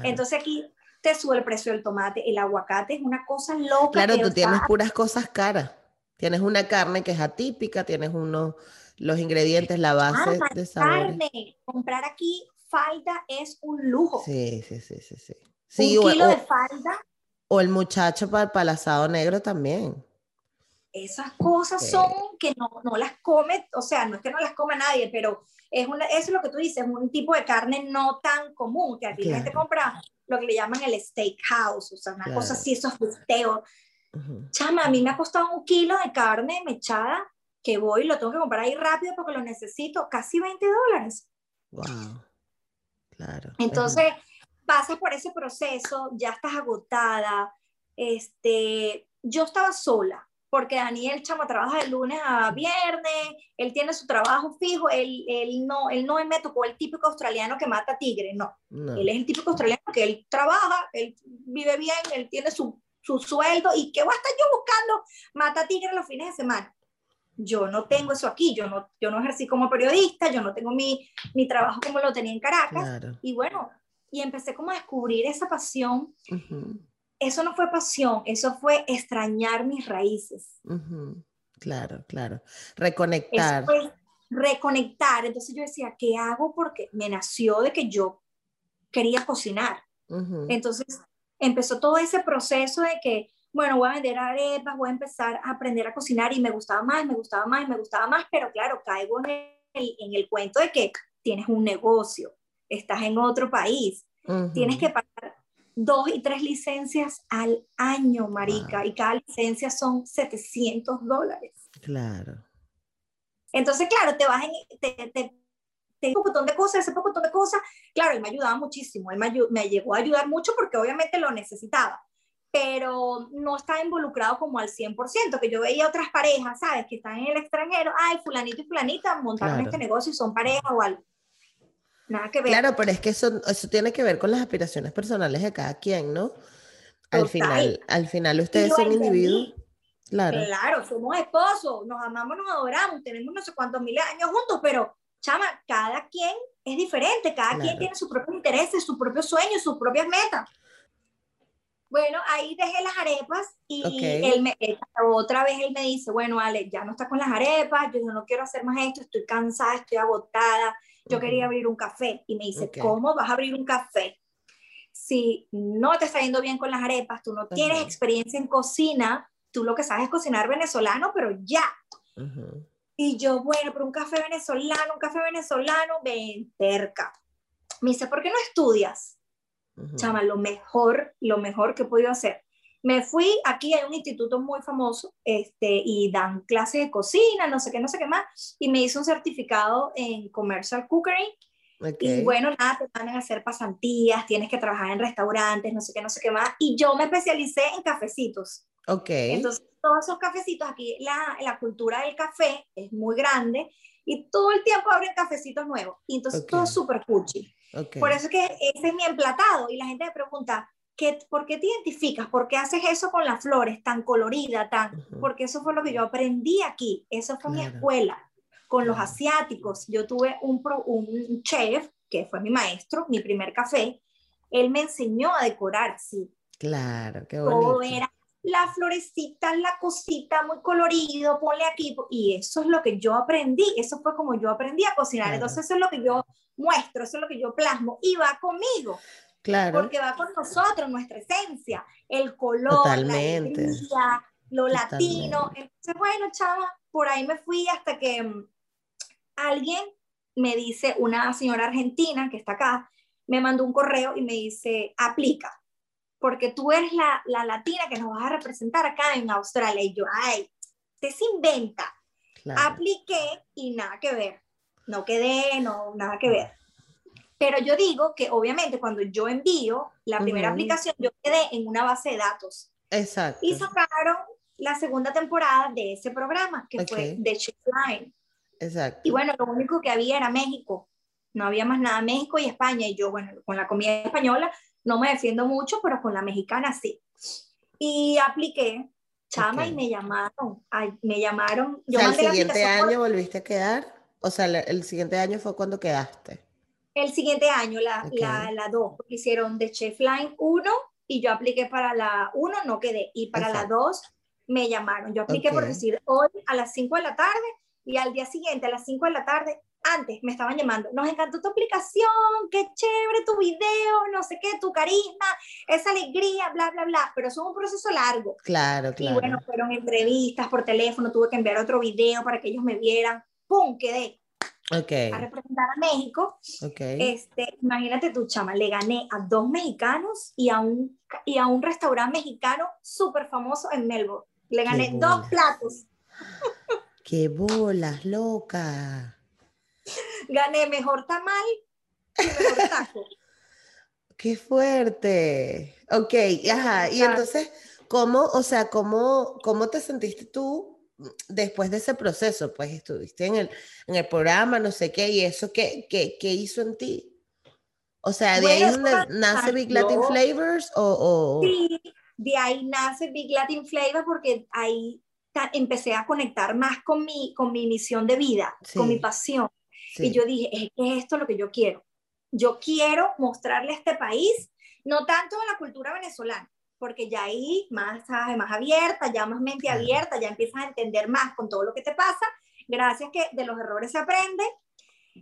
Entonces aquí te sube el precio del tomate, el aguacate es una cosa loca. Claro, que, tú tienes puras cosas caras. Tienes una carne que es atípica, tienes unos, los ingredientes, la base ah, de sabores. carne, comprar aquí falda es un lujo. Sí, sí, sí, sí, sí. Sí, un o, kilo o- de falda, o el muchacho para, el asado negro también. esas cosas Sí. son que no, no las come, o sea, no es que no las coma nadie, pero es una, eso es lo que tú dices, un tipo de carne no tan común, que aquí la gente Claro. compra lo que le llaman el steakhouse, o sea, una cosa Claro. así, esos bisteos. Chama, a mí me ha costado un kilo de carne mechada que voy lo tengo que comprar ahí rápido porque lo necesito, casi 20 dólares. Wow. Claro. Entonces, pasas por ese proceso, ya estás agotada. Este, yo estaba sola, porque Daniel Chama trabaja de lunes a viernes, él tiene su trabajo fijo, él, él no, él no me tocó el típico australiano que mata tigre, no. no. Él es el típico australiano que él trabaja, él vive bien, él tiene su, su sueldo y ¿qué voy a estar yo buscando? Mata tigre los fines de semana. Yo no tengo eso aquí, yo no, yo no ejercí como periodista, yo no tengo mi, mi trabajo como lo tenía en Caracas. Claro. Y bueno, y empecé como a descubrir esa pasión. Ujú, Eso no fue pasión, eso fue extrañar mis raíces. ujú. Claro, claro. Eso Reconectar. fue reconectar. Entonces yo decía, ¿qué hago? Porque me nació de que yo quería cocinar. Ujú, Entonces empezó todo ese proceso de que, bueno, voy a vender arepas, voy a empezar a aprender a cocinar y me gustaba más, me gustaba más, me gustaba más, pero claro, caigo en el, en el cuento de que tienes un negocio, estás en otro país, tienes ujú. que pagar dos y tres licencias al año, marica, Wow. y cada licencia son 700 dólares. Claro. Entonces, claro, te vas en, te, te, te un montón de cosas, ese montón de cosas. Claro, él me ayudaba muchísimo, él me, ayu- me llegó a ayudar mucho porque obviamente lo necesitaba, pero no estaba involucrado como al 100%, que yo veía otras parejas, ¿sabes? Que están en el extranjero, ay, fulanito y fulanita montaron Claro. este negocio y son pareja o algo. Nada que ver. Claro, pero es que eso, eso tiene que ver con las aspiraciones personales de cada quien, ¿no? Al Total. final, al final ustedes son individuos. Claro. Claro, somos esposos, nos amamos, nos adoramos, tenemos no sé cuántos miles de años juntos, pero chama, cada quien es diferente, cada quien Claro. tiene sus propios intereses, sus propios sueños, sus propias metas. Bueno, ahí dejé las arepas y Ok. él me, él- otra vez él me dice, bueno, Ale, ya no estás con las arepas, yo no quiero hacer más esto, estoy cansada, estoy agotada, yo quería Ujú. abrir un café. Y me dice, Ok. ¿cómo vas a abrir un café? Si no te está yendo bien con las arepas, tú no tienes Ajá. experiencia en cocina, tú lo que sabes es cocinar venezolano, pero ya. Ujú. Y yo, bueno, pero un café venezolano, un café venezolano, ven, terca. Me dice, ¿por qué no estudias? Chama, lo mejor, lo mejor que he podido hacer. Me fui, aquí hay un instituto muy famoso, este, y dan clases de cocina, no sé qué, no sé qué más, y me hice un certificado en commercial cookery, Ok. y bueno, nada, te mandan a hacer pasantías, tienes que trabajar en restaurantes, no sé qué, no sé qué más, y yo me especialicé en cafecitos. Ok. Entonces, todos esos cafecitos, aquí la, la cultura del café es muy grande y todo el tiempo abren cafecitos nuevos. Y entonces Ok. todo es súper cuchi. Ok. Por eso es que ese es mi emplatado. Y la gente me pregunta, ¿qué, ¿por qué te identificas? ¿Por qué haces eso con las flores tan colorida? Tan... Ujú. Porque eso fue lo que yo aprendí aquí. Eso fue mi Claro. escuela. Con los Claro. asiáticos. Yo tuve un, pro- un chef que fue mi maestro, mi primer café. Él me enseñó a decorar así Claro, qué todo bonito. era la florecita, la cosita muy colorido, ponle aquí, y eso es lo que yo aprendí, eso fue como yo aprendí a cocinar, Claro. entonces eso es lo que yo muestro, eso es lo que yo plasmo, y va conmigo, Claro. porque va con nosotros, nuestra esencia, el color, Totalmente. la alegría, lo latino, entonces bueno, chava, por ahí me fui hasta que mm, alguien me dice, una señora argentina que está acá, me mandó un correo y me dice, aplica, porque tú eres la, la latina que nos vas a representar acá en Australia. Y yo, ay, usted se inventa. claro. Apliqué y nada que ver. No quedé, no, nada que ver. Pero yo digo que obviamente cuando yo envío la primera Ujú. aplicación, yo quedé en una base de datos. Exacto. Y sacaron la segunda temporada de ese programa, que fue Ok. The Chef Line. Exacto. Y bueno, lo único que había era México. No había más nada, México y España. Y yo, bueno, con la comida española no me defiendo mucho, pero con la mexicana sí. Y apliqué, chama, y me llamaron. Ay, me llamaron. Yo o sea, el siguiente aplicación por- año volviste a quedar. O sea, el siguiente año fue cuando quedaste. el siguiente año, la, Ok. la, la dos, porque hicieron The Chef Line 1 y yo apliqué para la 1, no quedé, y para la 2 me llamaron. Yo apliqué por decir hoy a las 5 de la tarde y al día siguiente a las 5 de la tarde, antes me estaban llamando. Nos encantó tu aplicación, qué chévere tu video, no sé qué, tu carisma, esa alegría, bla, bla, bla. Pero eso es un proceso largo. Claro, Y claro. bueno, fueron entrevistas por teléfono, tuve que enviar otro video para que ellos me vieran. ¡Pum! Quedé a ok, representar a México. ok. Este, imagínate tú, chama, le gané a dos mexicanos y a un, y a un restaurante mexicano súper famoso en Melbourne. Le gané dos platos. ¡Qué bolas, loca! Gané mejor tamal y mejor taco. ¡Qué fuerte! Ok, ajá. Y entonces, ¿cómo, o sea, cómo, cómo te sentiste tú después de ese proceso? Pues estuviste en el, en el programa, no sé qué, y eso, ¿qué, qué, qué hizo en ti? O sea, ¿de ahí Bueno, donde nace Big Latin. Flavors? O, o- Sí, de ahí nace Big Latin Flavor porque ahí empecé a conectar más con mi, con mi misión de vida, con mi Sí. pasión. sí, Y yo dije, es que es esto lo que yo quiero. Yo quiero mostrarle a este país, no tanto a la cultura venezolana, porque ya ahí más, ¿sabes? más abierta, ya más mente Claro. abierta, ya empiezas a entender más con todo lo que te pasa, gracias que de los errores se aprende.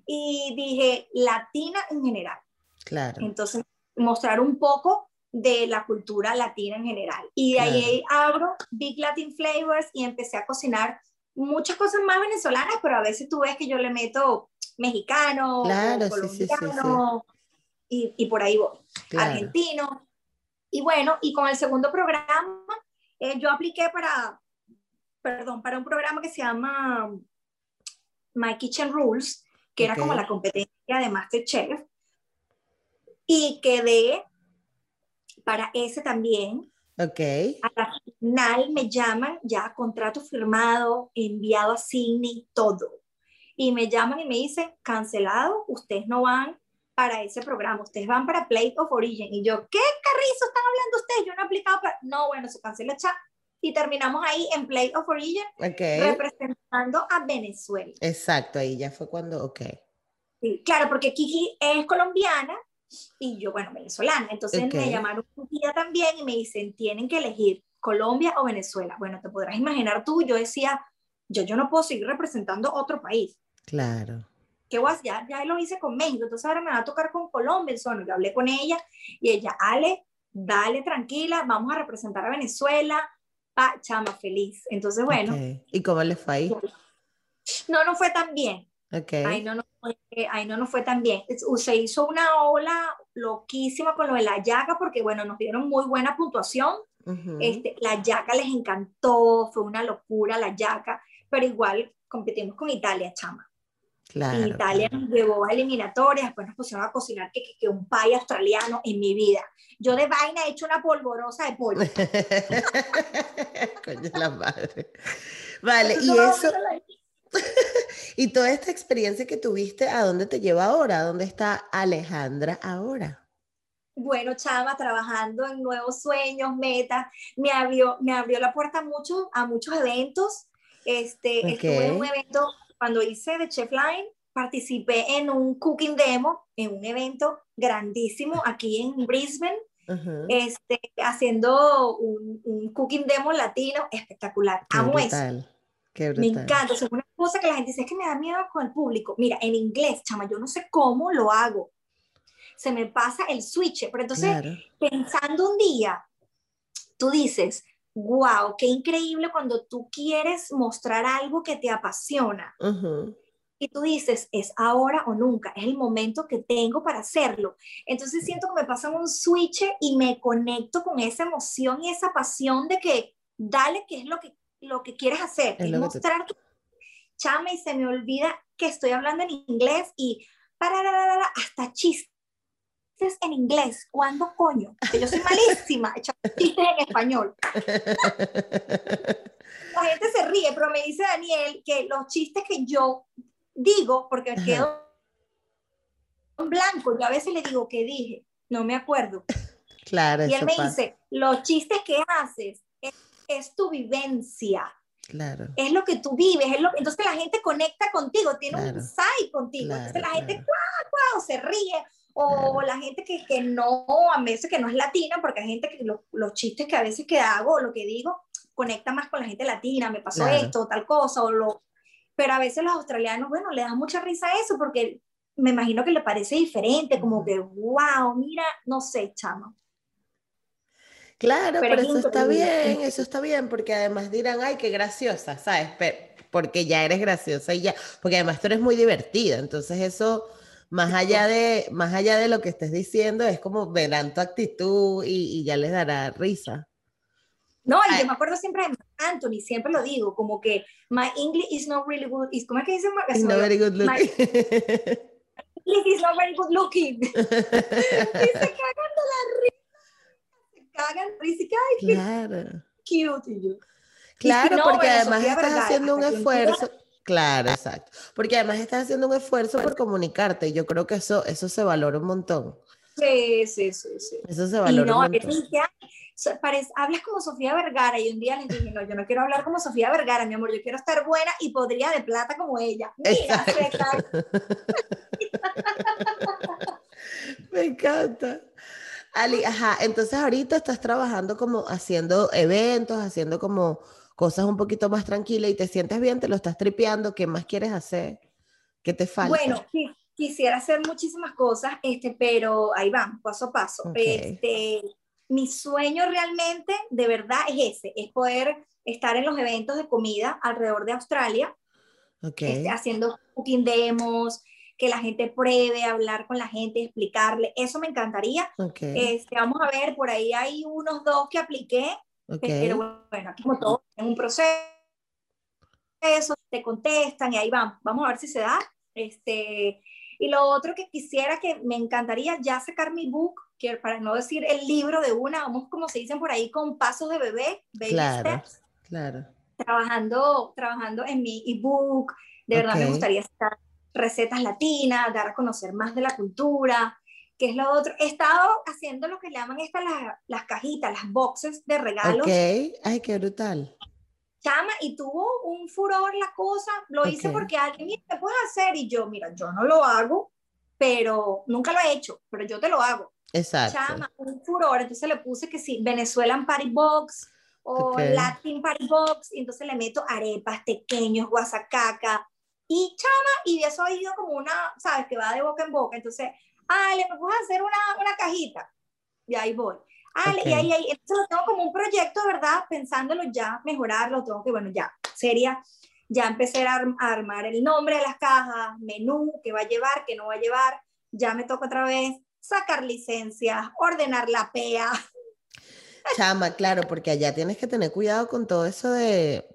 Y dije, latina en general. claro. Entonces, mostrar un poco de la cultura latina en general. Y de ahí abro Big Latin Flavors y empecé a cocinar muchas cosas más venezolanas, pero a veces tú ves que yo le meto mexicano, o Claro, sí, sí, sí, sí. colombiano, Y, y por ahí voy, claro. argentino. Y bueno, y con el segundo programa, eh, yo apliqué para, perdón, para un programa que se llama My Kitchen Rules, que era como la competencia de Masterchef. Y quedé para ese también. Ok, A la final me llaman ya contrato firmado, enviado a Sydney, todo. Y me llaman y me dicen, cancelado, ustedes no van para ese programa, ustedes van para Plate of Origin. Y yo, ¿qué carrizo están hablando ustedes? Yo no he aplicado para... No, bueno, se cancela ya. Y terminamos ahí en Plate of Origin ok. representando a Venezuela. Exacto, ahí ya fue cuando, ok. Sí, claro, porque Kiki es colombiana y yo, bueno, venezolana. Entonces me llamaron un día también y me dicen, tienen que elegir Colombia o Venezuela. Bueno, te podrás imaginar tú, yo decía, yo, yo no puedo seguir representando otro país. Claro. ¿Qué voy a hacer? Ya, ya lo hice con México, entonces ahora me va a tocar con Colombia. Entonces, yo hablé con ella y ella, Ale, dale tranquila, vamos a representar a Venezuela. Pa, chama, feliz. Entonces, bueno. ¿Y cómo le fue ahí? no, no fue tan bien. Ok. Ahí no, nos fue, ahí no nos fue tan bien. Se hizo una ola loquísima con lo de la yaca porque, bueno, nos dieron muy buena puntuación. Este, la yaca les encantó, fue una locura la yaca, pero igual competimos con Italia, chama. Claro. Italia claro. nos llevó a eliminatorias, después nos pusieron a cocinar que, que, que un pay australiano en mi vida. Yo de vaina he hecho una polvorosa de pollo. Coño la madre. Vale, y eso, y toda esta experiencia que tuviste, ¿a dónde te lleva ahora? ¿A dónde está Alejandra ahora? bueno, chama, trabajando en nuevos sueños, metas, me abrió, me abrió la puerta mucho, a muchos eventos. Este, Estuve en un evento, cuando hice de Chef Line, participé en un cooking demo, en un evento grandísimo aquí en Brisbane, este, haciendo un, un cooking demo latino espectacular. Qué Amo eso. Qué Me encanta, o sea, una cosa que la gente dice es que me da miedo con el público. Mira, en inglés, chama, yo no sé cómo lo hago. Se me pasa el switch, pero entonces Claro. pensando un día, tú dices, wow, qué increíble cuando tú quieres mostrar algo que te apasiona Ujú. y tú dices, es ahora o nunca, es el momento que tengo para hacerlo. Entonces siento que me pasa un switch y me conecto con esa emoción y esa pasión de que dale que es lo que, lo que quieres hacer, Es que mostrar tu chama y se me olvida que estoy hablando en inglés y para hasta chistes en inglés. ¿Cuándo coño? Que yo soy malísima chistes en español. La gente se ríe, pero me dice Daniel que los chistes que yo digo, porque Ajá. quedo en blanco, yo a veces le digo que dije, no me acuerdo. Claro, Y él me pasa. dice, los chistes que haces es, tu vivencia, Claro. es lo que tú vives, es lo, entonces la gente conecta contigo, tiene Claro. un insight contigo. Claro, entonces la gente. ¡guau, guau! se ríe o la gente que, que no, a veces que no es latina, porque hay gente que los chistes que a veces que hago, lo que digo, conecta más con la gente latina, me pasó esto, tal cosa, o lo... Pero a veces los australianos, bueno, le da mucha risa eso, porque me imagino que le parece diferente, como que, wow, mira, no sé, chama. Claro, pero, eso está bien, eso está bien, porque además dirán, ay, qué graciosa, ¿sabes? porque ya eres graciosa y ya, porque además tú eres muy divertida, entonces eso, más allá de, más allá de lo que estés diciendo, es como verán tu actitud y, ya les dará risa. No, y yo me acuerdo siempre de Anthony, siempre lo digo, como que my English is not really good, ¿cómo es que dice? It's not very good looking. English is not very good looking. y se cagan de la risa, cagan y ay, claro. cute, y yo. Claro, porque además estás haciendo un esfuerzo. Claro, exacto. Porque además estás haciendo un esfuerzo por comunicarte. y Yo creo que eso, eso se valora un montón. Sí, sí, sí, sí. Eso se valora un montón. Parece, hablas como Sofía Vergara y un día le dije, no, yo no quiero hablar como Sofía Vergara, mi amor, yo quiero estar buena y podría de plata como ella. Mira, Me encanta. Ali, ajá, entonces ahorita estás trabajando como haciendo eventos, haciendo como cosas un poquito más tranquilas y te sientes bien, te lo estás tripeando, ¿qué más quieres hacer? ¿Qué te falta? Bueno, quisiera hacer muchísimas cosas, este, pero ahí van, paso a paso. Este, mi sueño realmente, de verdad, es ese, es poder estar en los eventos de comida alrededor de Australia, este, haciendo cooking demos, que la gente pruebe, hablar con la gente, explicarle, eso me encantaría. Este, vamos a ver, por ahí hay unos dos que apliqué, pero bueno, aquí como todo, en un proceso, te contestan y ahí vamos, vamos a ver si se da. Este, y lo otro que quisiera que me encantaría ya sacar mi book, que para no decir el libro de una, vamos como se dicen por ahí con pasos de bebé, baby claro, steps. Claro. Trabajando, trabajando en mi ebook, de verdad me gustaría estar recetas latinas, dar a conocer más de la cultura, que es lo otro. He estado haciendo lo que llaman estas las, las cajitas, las boxes de regalos. Ok, ay, qué brutal. Chama, y tuvo un furor la cosa, lo hice porque alguien me ¿qué puedes hacer? Y yo, mira, yo no lo hago, pero nunca lo he hecho, pero yo te lo hago. Exacto. Chama, un furor, entonces le puse que sí, Venezuelan Party Box o Latin Party Box, y entonces le meto arepas, pequeños, guasacaca, y chama, y de eso ha ido como una, ¿sabes? Que va de boca en boca. Entonces, Ale, ¿me puedes hacer una, una cajita? Y ahí voy. Ale, y ahí, ahí, esto lo tengo como un proyecto, ¿verdad? Pensándolo ya, mejorarlo, tengo que, bueno, ya, sería, ya empecé a, armar el nombre de las cajas, menú, qué va a llevar, qué no va a llevar, ya me toca otra vez sacar licencias, ordenar la PEA. Chama, claro, porque allá tienes que tener cuidado con todo eso de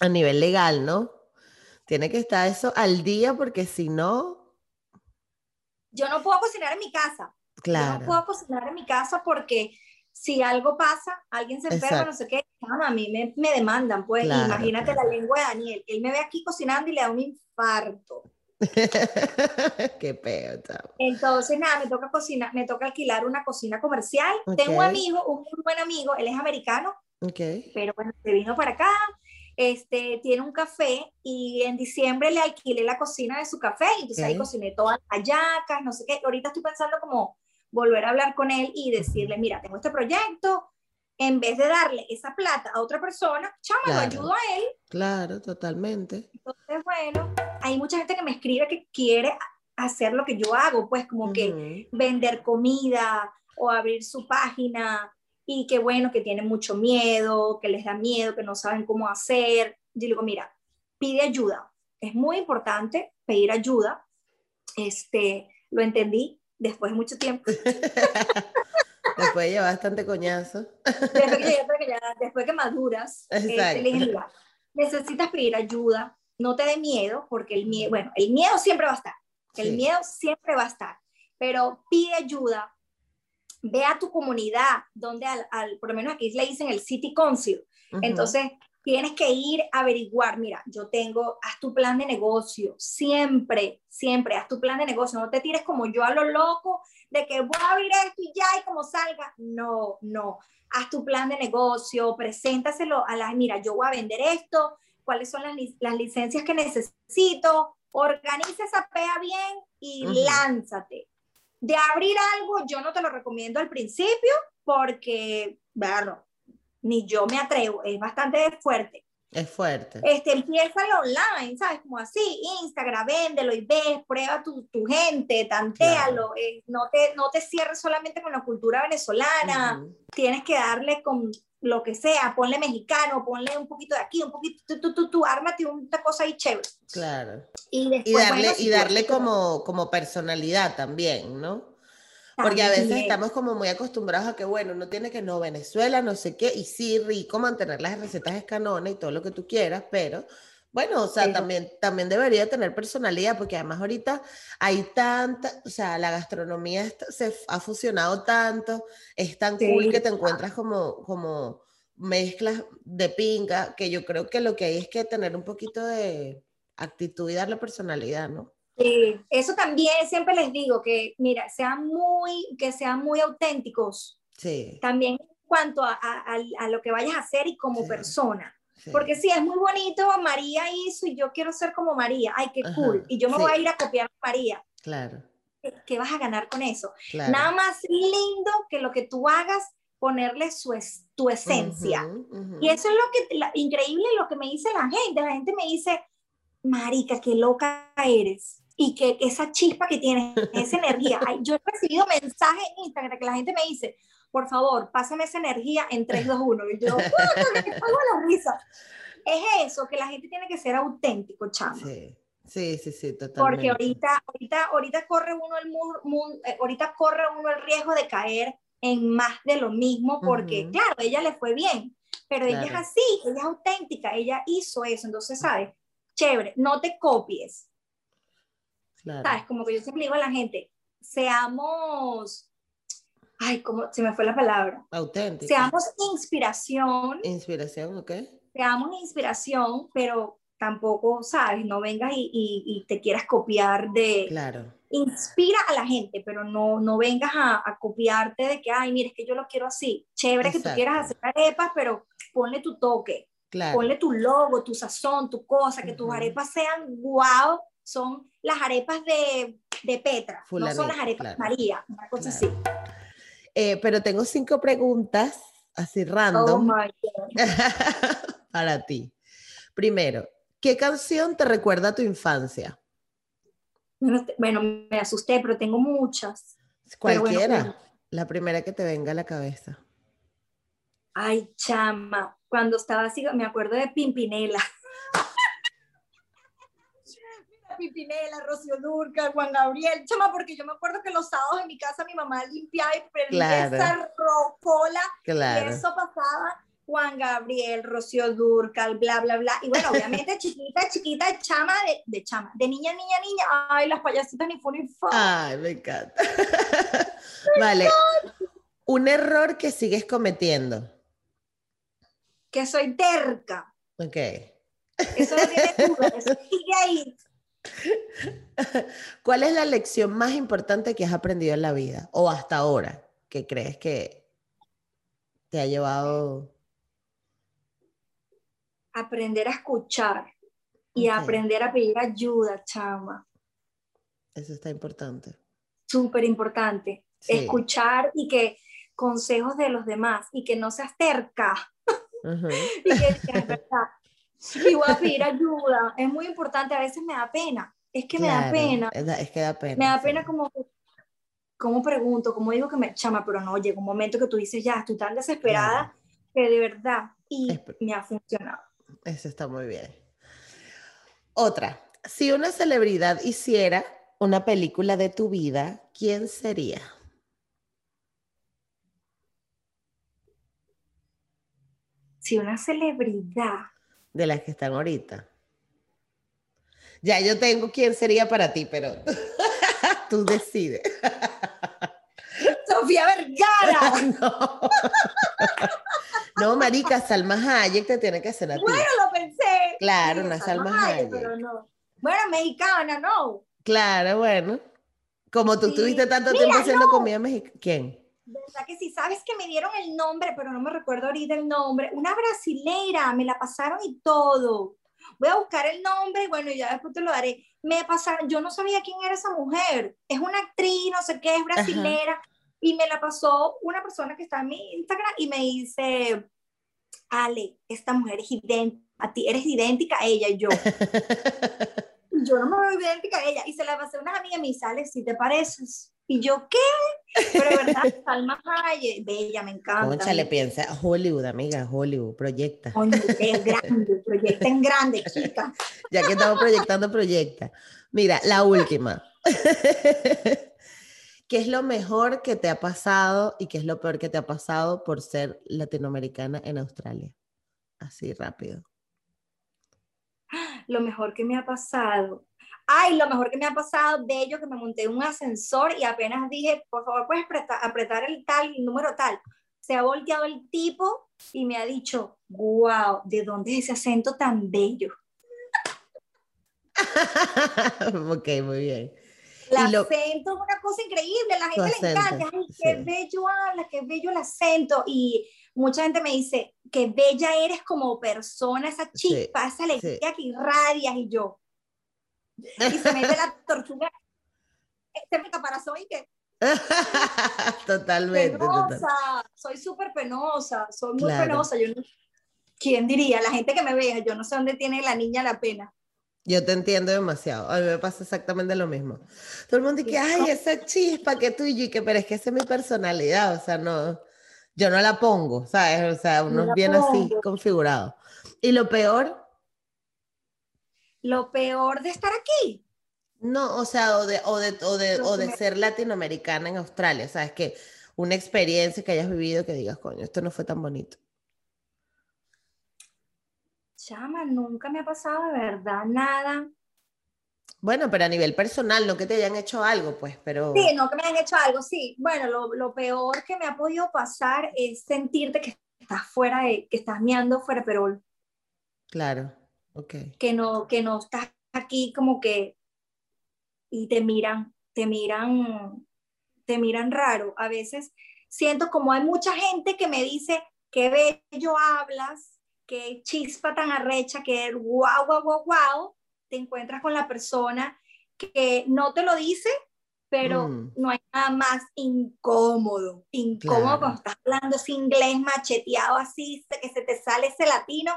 a nivel legal, ¿no? Tiene que estar eso al día porque si no... Yo no puedo cocinar en mi casa. Claro. Yo no puedo cocinar en mi casa porque si algo pasa, alguien se enferma, no sé qué, a mí me, me demandan, pues imagínate la lengua de Daniel. Él me ve aquí cocinando y le da un infarto. qué peor. Entonces, nada, me toca cocinar, me toca alquilar una cocina comercial. Tengo un amigo, un muy buen amigo, él es americano, okay. pero bueno, se vino para acá, este, tiene un café y en diciembre le alquilé la cocina de su café y entonces ahí cociné todas las hallacas, no sé qué. Ahorita estoy pensando como volver a hablar con él y decirle, mira, tengo este proyecto, en vez de darle esa plata a otra persona, chama, lo ayudo a él. Claro, totalmente. Entonces, bueno, hay mucha gente que me escribe que quiere hacer lo que yo hago, pues como que vender comida o abrir su página y que bueno, que tienen mucho miedo, que les da miedo, que no saben cómo hacer. Yo digo, mira, pide ayuda. Es muy importante pedir ayuda. Este, lo entendí después de mucho tiempo. después de bastante coñazo. después, que, después que maduras, este, necesitas pedir ayuda, no te dé miedo, porque el miedo, bueno, el miedo siempre va a estar, el miedo siempre va a estar, pero pide ayuda, ve a tu comunidad, donde al, por lo menos aquí le dicen el City Council. Entonces, tienes que ir a averiguar, mira, yo tengo, haz tu plan de negocio, siempre, siempre, haz tu plan de negocio, no te tires como yo a lo loco, de que voy a abrir esto y ya y como salga, no, no, haz tu plan de negocio, preséntaselo a la, mira, yo voy a vender esto, cuáles son las, las licencias que necesito, organiza esa PEA bien y lánzate de abrir algo, yo no te lo recomiendo al principio porque, bueno, ni yo me atrevo, es bastante fuerte. Es fuerte. Este, empieza online, ¿sabes? Como así, Instagram, véndelo y ves, prueba tu, tu gente, tantéalo, eh, no, te, no te cierres solamente con la cultura venezolana, tienes que darle con lo que sea, ponle mexicano, ponle un poquito de aquí, un poquito, tú, tú, tú, tú ármate una cosa ahí chévere. Claro. Y, después, Y darle, bueno, y darle como, como personalidad también, ¿no? Porque a veces estamos como muy acostumbrados a que, bueno, uno tiene que no Venezuela, no sé qué, y sí, rico mantener las recetas escanonas y todo lo que tú quieras, pero bueno, o sea, Pero- también, también debería tener personalidad, porque además ahorita hay tanta, o sea, la gastronomía está- se ha fusionado tanto, es tan cool Sí. que te encuentras como, como mezclas de pinga, que yo creo que lo que hay es que tener un poquito de actitud y darle personalidad, ¿no? Sí, eso también siempre les digo que, mira, sean muy, que sean muy auténticos Sí, también en cuanto a, a- a- a lo que vayas a hacer y como Sí. persona. sí. Porque sí, es muy bonito, María hizo y yo quiero ser como María, ay, qué Ajá, cool, y yo me sí. voy a ir a copiar a María. Claro, ¿Qué- ¿Qué vas a ganar con eso? claro. Nada más lindo que lo que tú hagas, ponerle su es- tu esencia. Y eso es lo que, la- increíble lo que me dice la gente. La gente me dice, marica, qué loca eres. Y que esa chispa que tienes, esa energía. Ay, yo he recibido mensajes en Instagram que la gente me dice, por favor, pásame esa energía en 3, 2, 1. Y yo, ¡puta, que en la risa! Es eso, que la gente tiene que ser auténtico, chama. Sí, sí, sí, sí, totalmente. Porque ahorita, ahorita, ahorita corre uno el mu- mu- eh, ahorita corre uno el riesgo de caer en más de lo mismo, porque Ujú. claro, ella le fue bien, pero ella es así, ella es auténtica, ella hizo eso, entonces, ¿sabes? Chévere, no te copies, Claro. ¿sabes? Como que yo siempre digo a la gente, seamos, ay, ¿cómo se me fue la palabra? Auténtico. Seamos inspiración, Inspiración, ¿ok? seamos inspiración, pero tampoco, ¿sabes? No vengas y, y- y te quieras copiar de, Claro, inspira a la gente, pero no, no vengas a, a copiarte de que, ay, mire, es que yo lo quiero así. Chévere que tú quieras hacer arepas, pero ponle tu toque, claro. ponle tu logo, tu sazón, tu cosa, que tus arepas sean wow, son las arepas de, de Petra, no son las arepas claro. María, una cosa Claro. así. Eh, pero tengo cinco preguntas, así Oh random, my God. para ti. Primero, ¿qué canción te recuerda a tu infancia? Bueno, me asusté, pero tengo muchas. Bueno, Cualquiera, la primera que te venga a la cabeza. Ay, chama, cuando estaba así, me acuerdo de Pimpinela. Pimpinela, Rocío Durca, Juan Gabriel, chama, porque yo me acuerdo que los sábados en mi casa mi mamá limpiaba y prendía Claro. esa rocola Claro. y eso pasaba Juan Gabriel, Rocío Durcal, bla, bla, bla. Y bueno, obviamente chiquita, chiquita, chama, de, de chama, de niña, niña, niña, ay, las payasitas ni fu ni fa. Ay, me encanta. vale. Un error que sigues cometiendo. Que soy terca. Ok. Eso no tiene duda, eso sigue ahí. ¿Cuál es la lección más importante que has aprendido en la vida o hasta ahora que crees que te ha llevado? aprender a escuchar y aprender a pedir ayuda, chama. Eso está importante. Súper importante. Sí. Escuchar y que consejos de los demás y que no seas terca Ujú. y que es verdad. Y voy a pedir ayuda. Es muy importante. A veces me da pena. Es que me da pena. Es, da- es que da pena. Me da sí. pena como, como pregunto, como digo que me chama, pero no, llega un momento que tú dices, ya, estoy tan desesperada que de verdad, y Es- me ha funcionado. Eso está muy bien. Otra. Si una celebridad hiciera una película de tu vida, ¿quién sería? Si una celebridad, De las que están ahorita. Ya yo tengo quién sería para ti, pero tú decides. Sofía Vergara. no. no, marica, Salma Hayek te tiene que hacer a ti. Bueno, lo pensé. Claro, Sí, una Salma Salma Hayek, Hayek. Pero no. Bueno, mexicana, no. Claro, bueno. Como tú Sí. tuviste tanto Mira, tiempo haciendo no. comida mexicana. ¿Quién? ¿Verdad que sí? Sabes que me dieron el nombre, pero no me recuerdo ahorita el nombre. Una brasilera, me la pasaron y todo. voy a buscar el nombre y bueno, ya después te lo daré. Me pasaron, yo no sabía quién era esa mujer, es una actriz, no sé qué, es brasilera, y me la pasó una persona que está en mi Instagram y me dice, Ale, esta mujer es idéntica, a ti eres idéntica a ella y yo. yo no me veo idéntica a ella. Y se la pasé a unas amigas y me dice, Ale, si te pareces. Y yo, ¿qué? Pero de verdad, Salma Hayek, bella, me encanta. Concha, le piensa Hollywood, amiga, Hollywood, proyecta. es grande, proyecta en grande, chica. ya que estamos proyectando, proyecta. Mira, la última. ¿Qué es lo mejor que te ha pasado y qué es lo peor que te ha pasado por ser latinoamericana en Australia? Así rápido. Lo mejor que me ha pasado. Ay, lo mejor que me ha pasado, de ello que me monté en un ascensor y apenas dije, por favor, puedes apretar, el tal, el número tal. Se ha volteado el tipo y me ha dicho, wow, ¿de dónde es ese acento tan bello? ok, muy bien. El acento es una cosa increíble, a la gente le encanta. Ay, qué bello habla, qué bello el acento. Y mucha gente me dice, qué bella eres como persona, esa chispa, esa alegría que irradias. Y yo, y se mete la tortuga, este mi caparazón y que... Totalmente. Penosa, soy súper penosa, soy muy penosa. Yo ¿Quién diría? La gente que me vea, yo no sé dónde tiene la niña la pena. Yo te entiendo demasiado. A mí me pasa exactamente lo mismo. Todo el mundo dice, ay, esa chispa que tú y que, pero es que esa es mi personalidad. O sea, no, yo no la pongo, ¿sabes? O sea, uno viene así configurado. Y lo peor. Lo peor de estar aquí. No, o sea, o de, o de, o de, o de ser latinoamericana en Australia. ¿Sabes? Que una experiencia que hayas vivido que digas, coño, esto no fue tan bonito chama, nunca me ha pasado de verdad nada. Bueno, pero a nivel personal, no que te hayan hecho algo, pues, pero... Sí, no que me hayan hecho algo, sí. Bueno, lo, lo peor que me ha podido pasar es sentirte que estás fuera de, que estás miando fuera de Perol. Claro, ok. Que no, que no estás aquí como que... Y te miran, te miran, te miran raro. A veces siento como hay mucha gente que me dice, qué bello hablas, qué chispa tan arrecha, que guau, guau, guau, guau, te encuentras con la persona que no te lo dice, pero mm. no hay nada más incómodo, incómodo cuando estás hablando ese inglés macheteado así, que se te sale ese latino,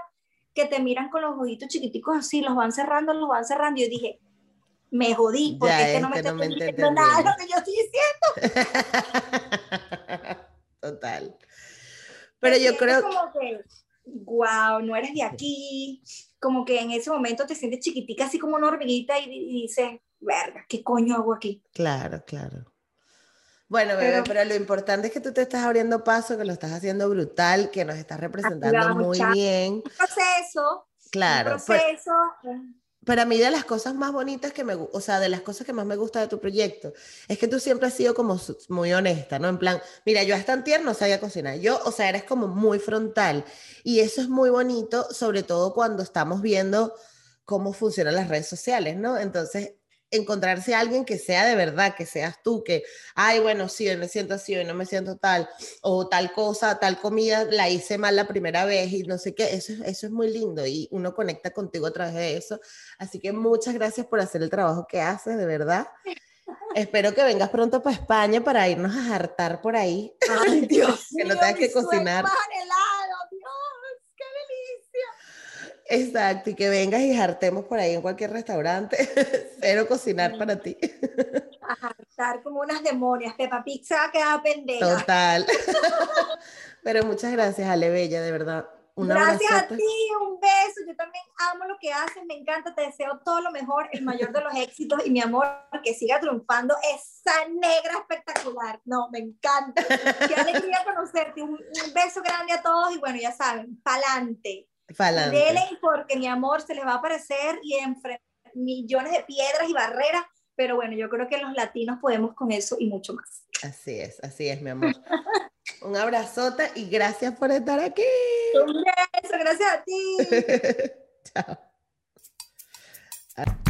que te miran con los ojitos chiquiticos así, los van cerrando, los van cerrando. Y yo dije, me jodí, porque este no me está diciendo nada de lo que yo estoy diciendo. Total. Pero yo creo que wow, no eres de aquí, como que en ese momento te sientes chiquitica, así como una hormiguita y, dices, verga, ¿qué coño hago aquí? Claro, claro. Bueno, bebé, pero, lo importante es que tú te estás abriendo paso, que lo estás haciendo brutal, que nos estás representando muy bien. Un proceso. Claro. Un proceso. Eh para mí de las cosas más bonitas que me, o sea, de las cosas que más me gusta de tu proyecto, es que tú siempre has sido como muy honesta, ¿no? En plan, mira, yo hasta antier no sabía cocinar, yo, o sea, eres como muy frontal y eso es muy bonito, sobre todo cuando estamos viendo cómo funcionan las redes sociales, ¿no? Entonces, encontrarse a alguien que sea de verdad, que seas tú, que, ay, bueno, sí, hoy me siento así, hoy no me siento tal, o tal cosa, tal comida, la hice mal la primera vez y no sé qué, eso, eso es muy lindo y uno conecta contigo a través de eso. Así que muchas gracias por hacer el trabajo que haces, de verdad. Espero que vengas pronto para España para irnos a hartar por ahí. Ay, Dios. que no tengas que cocinar. Exacto, y que vengas y jartemos por ahí en cualquier restaurante, cero cocinar para ti. A jartar como unas demonias, Pepa Pizza queda pendeja. Total. Pero muchas gracias, Ale Bella, de verdad. gracias a ti, un beso. Yo también amo lo que haces, me encanta, te deseo todo lo mejor, el mayor de los éxitos y mi amor, que siga triunfando esa negra espectacular. No, me encanta. Qué alegría conocerte. Un, un beso grande a todos y bueno, ya saben, pa'lante. Dele porque mi amor se les va a aparecer y enfrentar millones de piedras y barreras, pero bueno, yo creo que los latinos podemos con eso y mucho más. Así es, así es, mi amor. Un abrazote y gracias por estar aquí. Un beso, gracias a ti. Chao.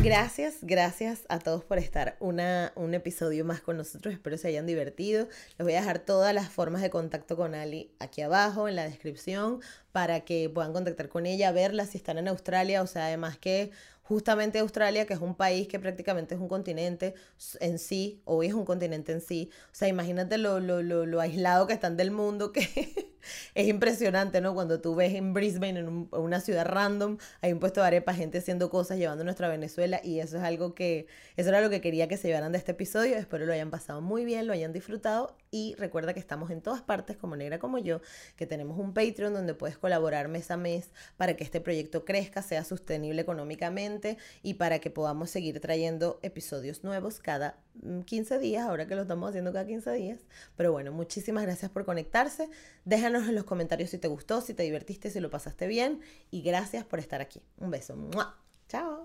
Gracias, gracias a todos por estar una, un episodio más con nosotros. Espero se hayan divertido. Les voy a dejar todas las formas de contacto con Ali aquí abajo en la descripción para que puedan contactar con ella, verla si están en Australia. O sea, además que justamente Australia, que es un país que prácticamente es un continente en sí, hoy es un continente en sí. O sea, imagínate lo, lo, lo, lo aislado que están del mundo, que es impresionante, ¿no? Cuando tú ves en Brisbane, en, una ciudad random, hay un puesto de arepa, gente haciendo cosas, llevando nuestra Venezuela, y eso es algo que, eso era lo que quería que se llevaran de este episodio. Espero lo hayan pasado muy bien, lo hayan disfrutado, y recuerda que estamos en todas partes, como Negra como yo, que tenemos un Patreon donde puedes colaborar mes a mes para que este proyecto crezca, sea sostenible económicamente y para que podamos seguir trayendo episodios nuevos cada 15 mm, días, ahora que lo estamos haciendo cada 15 días. Pero bueno, muchísimas gracias por conectarse. Déjanos en los comentarios si te gustó, si te divertiste, si lo pasaste bien y gracias por estar aquí. Un beso. Chao.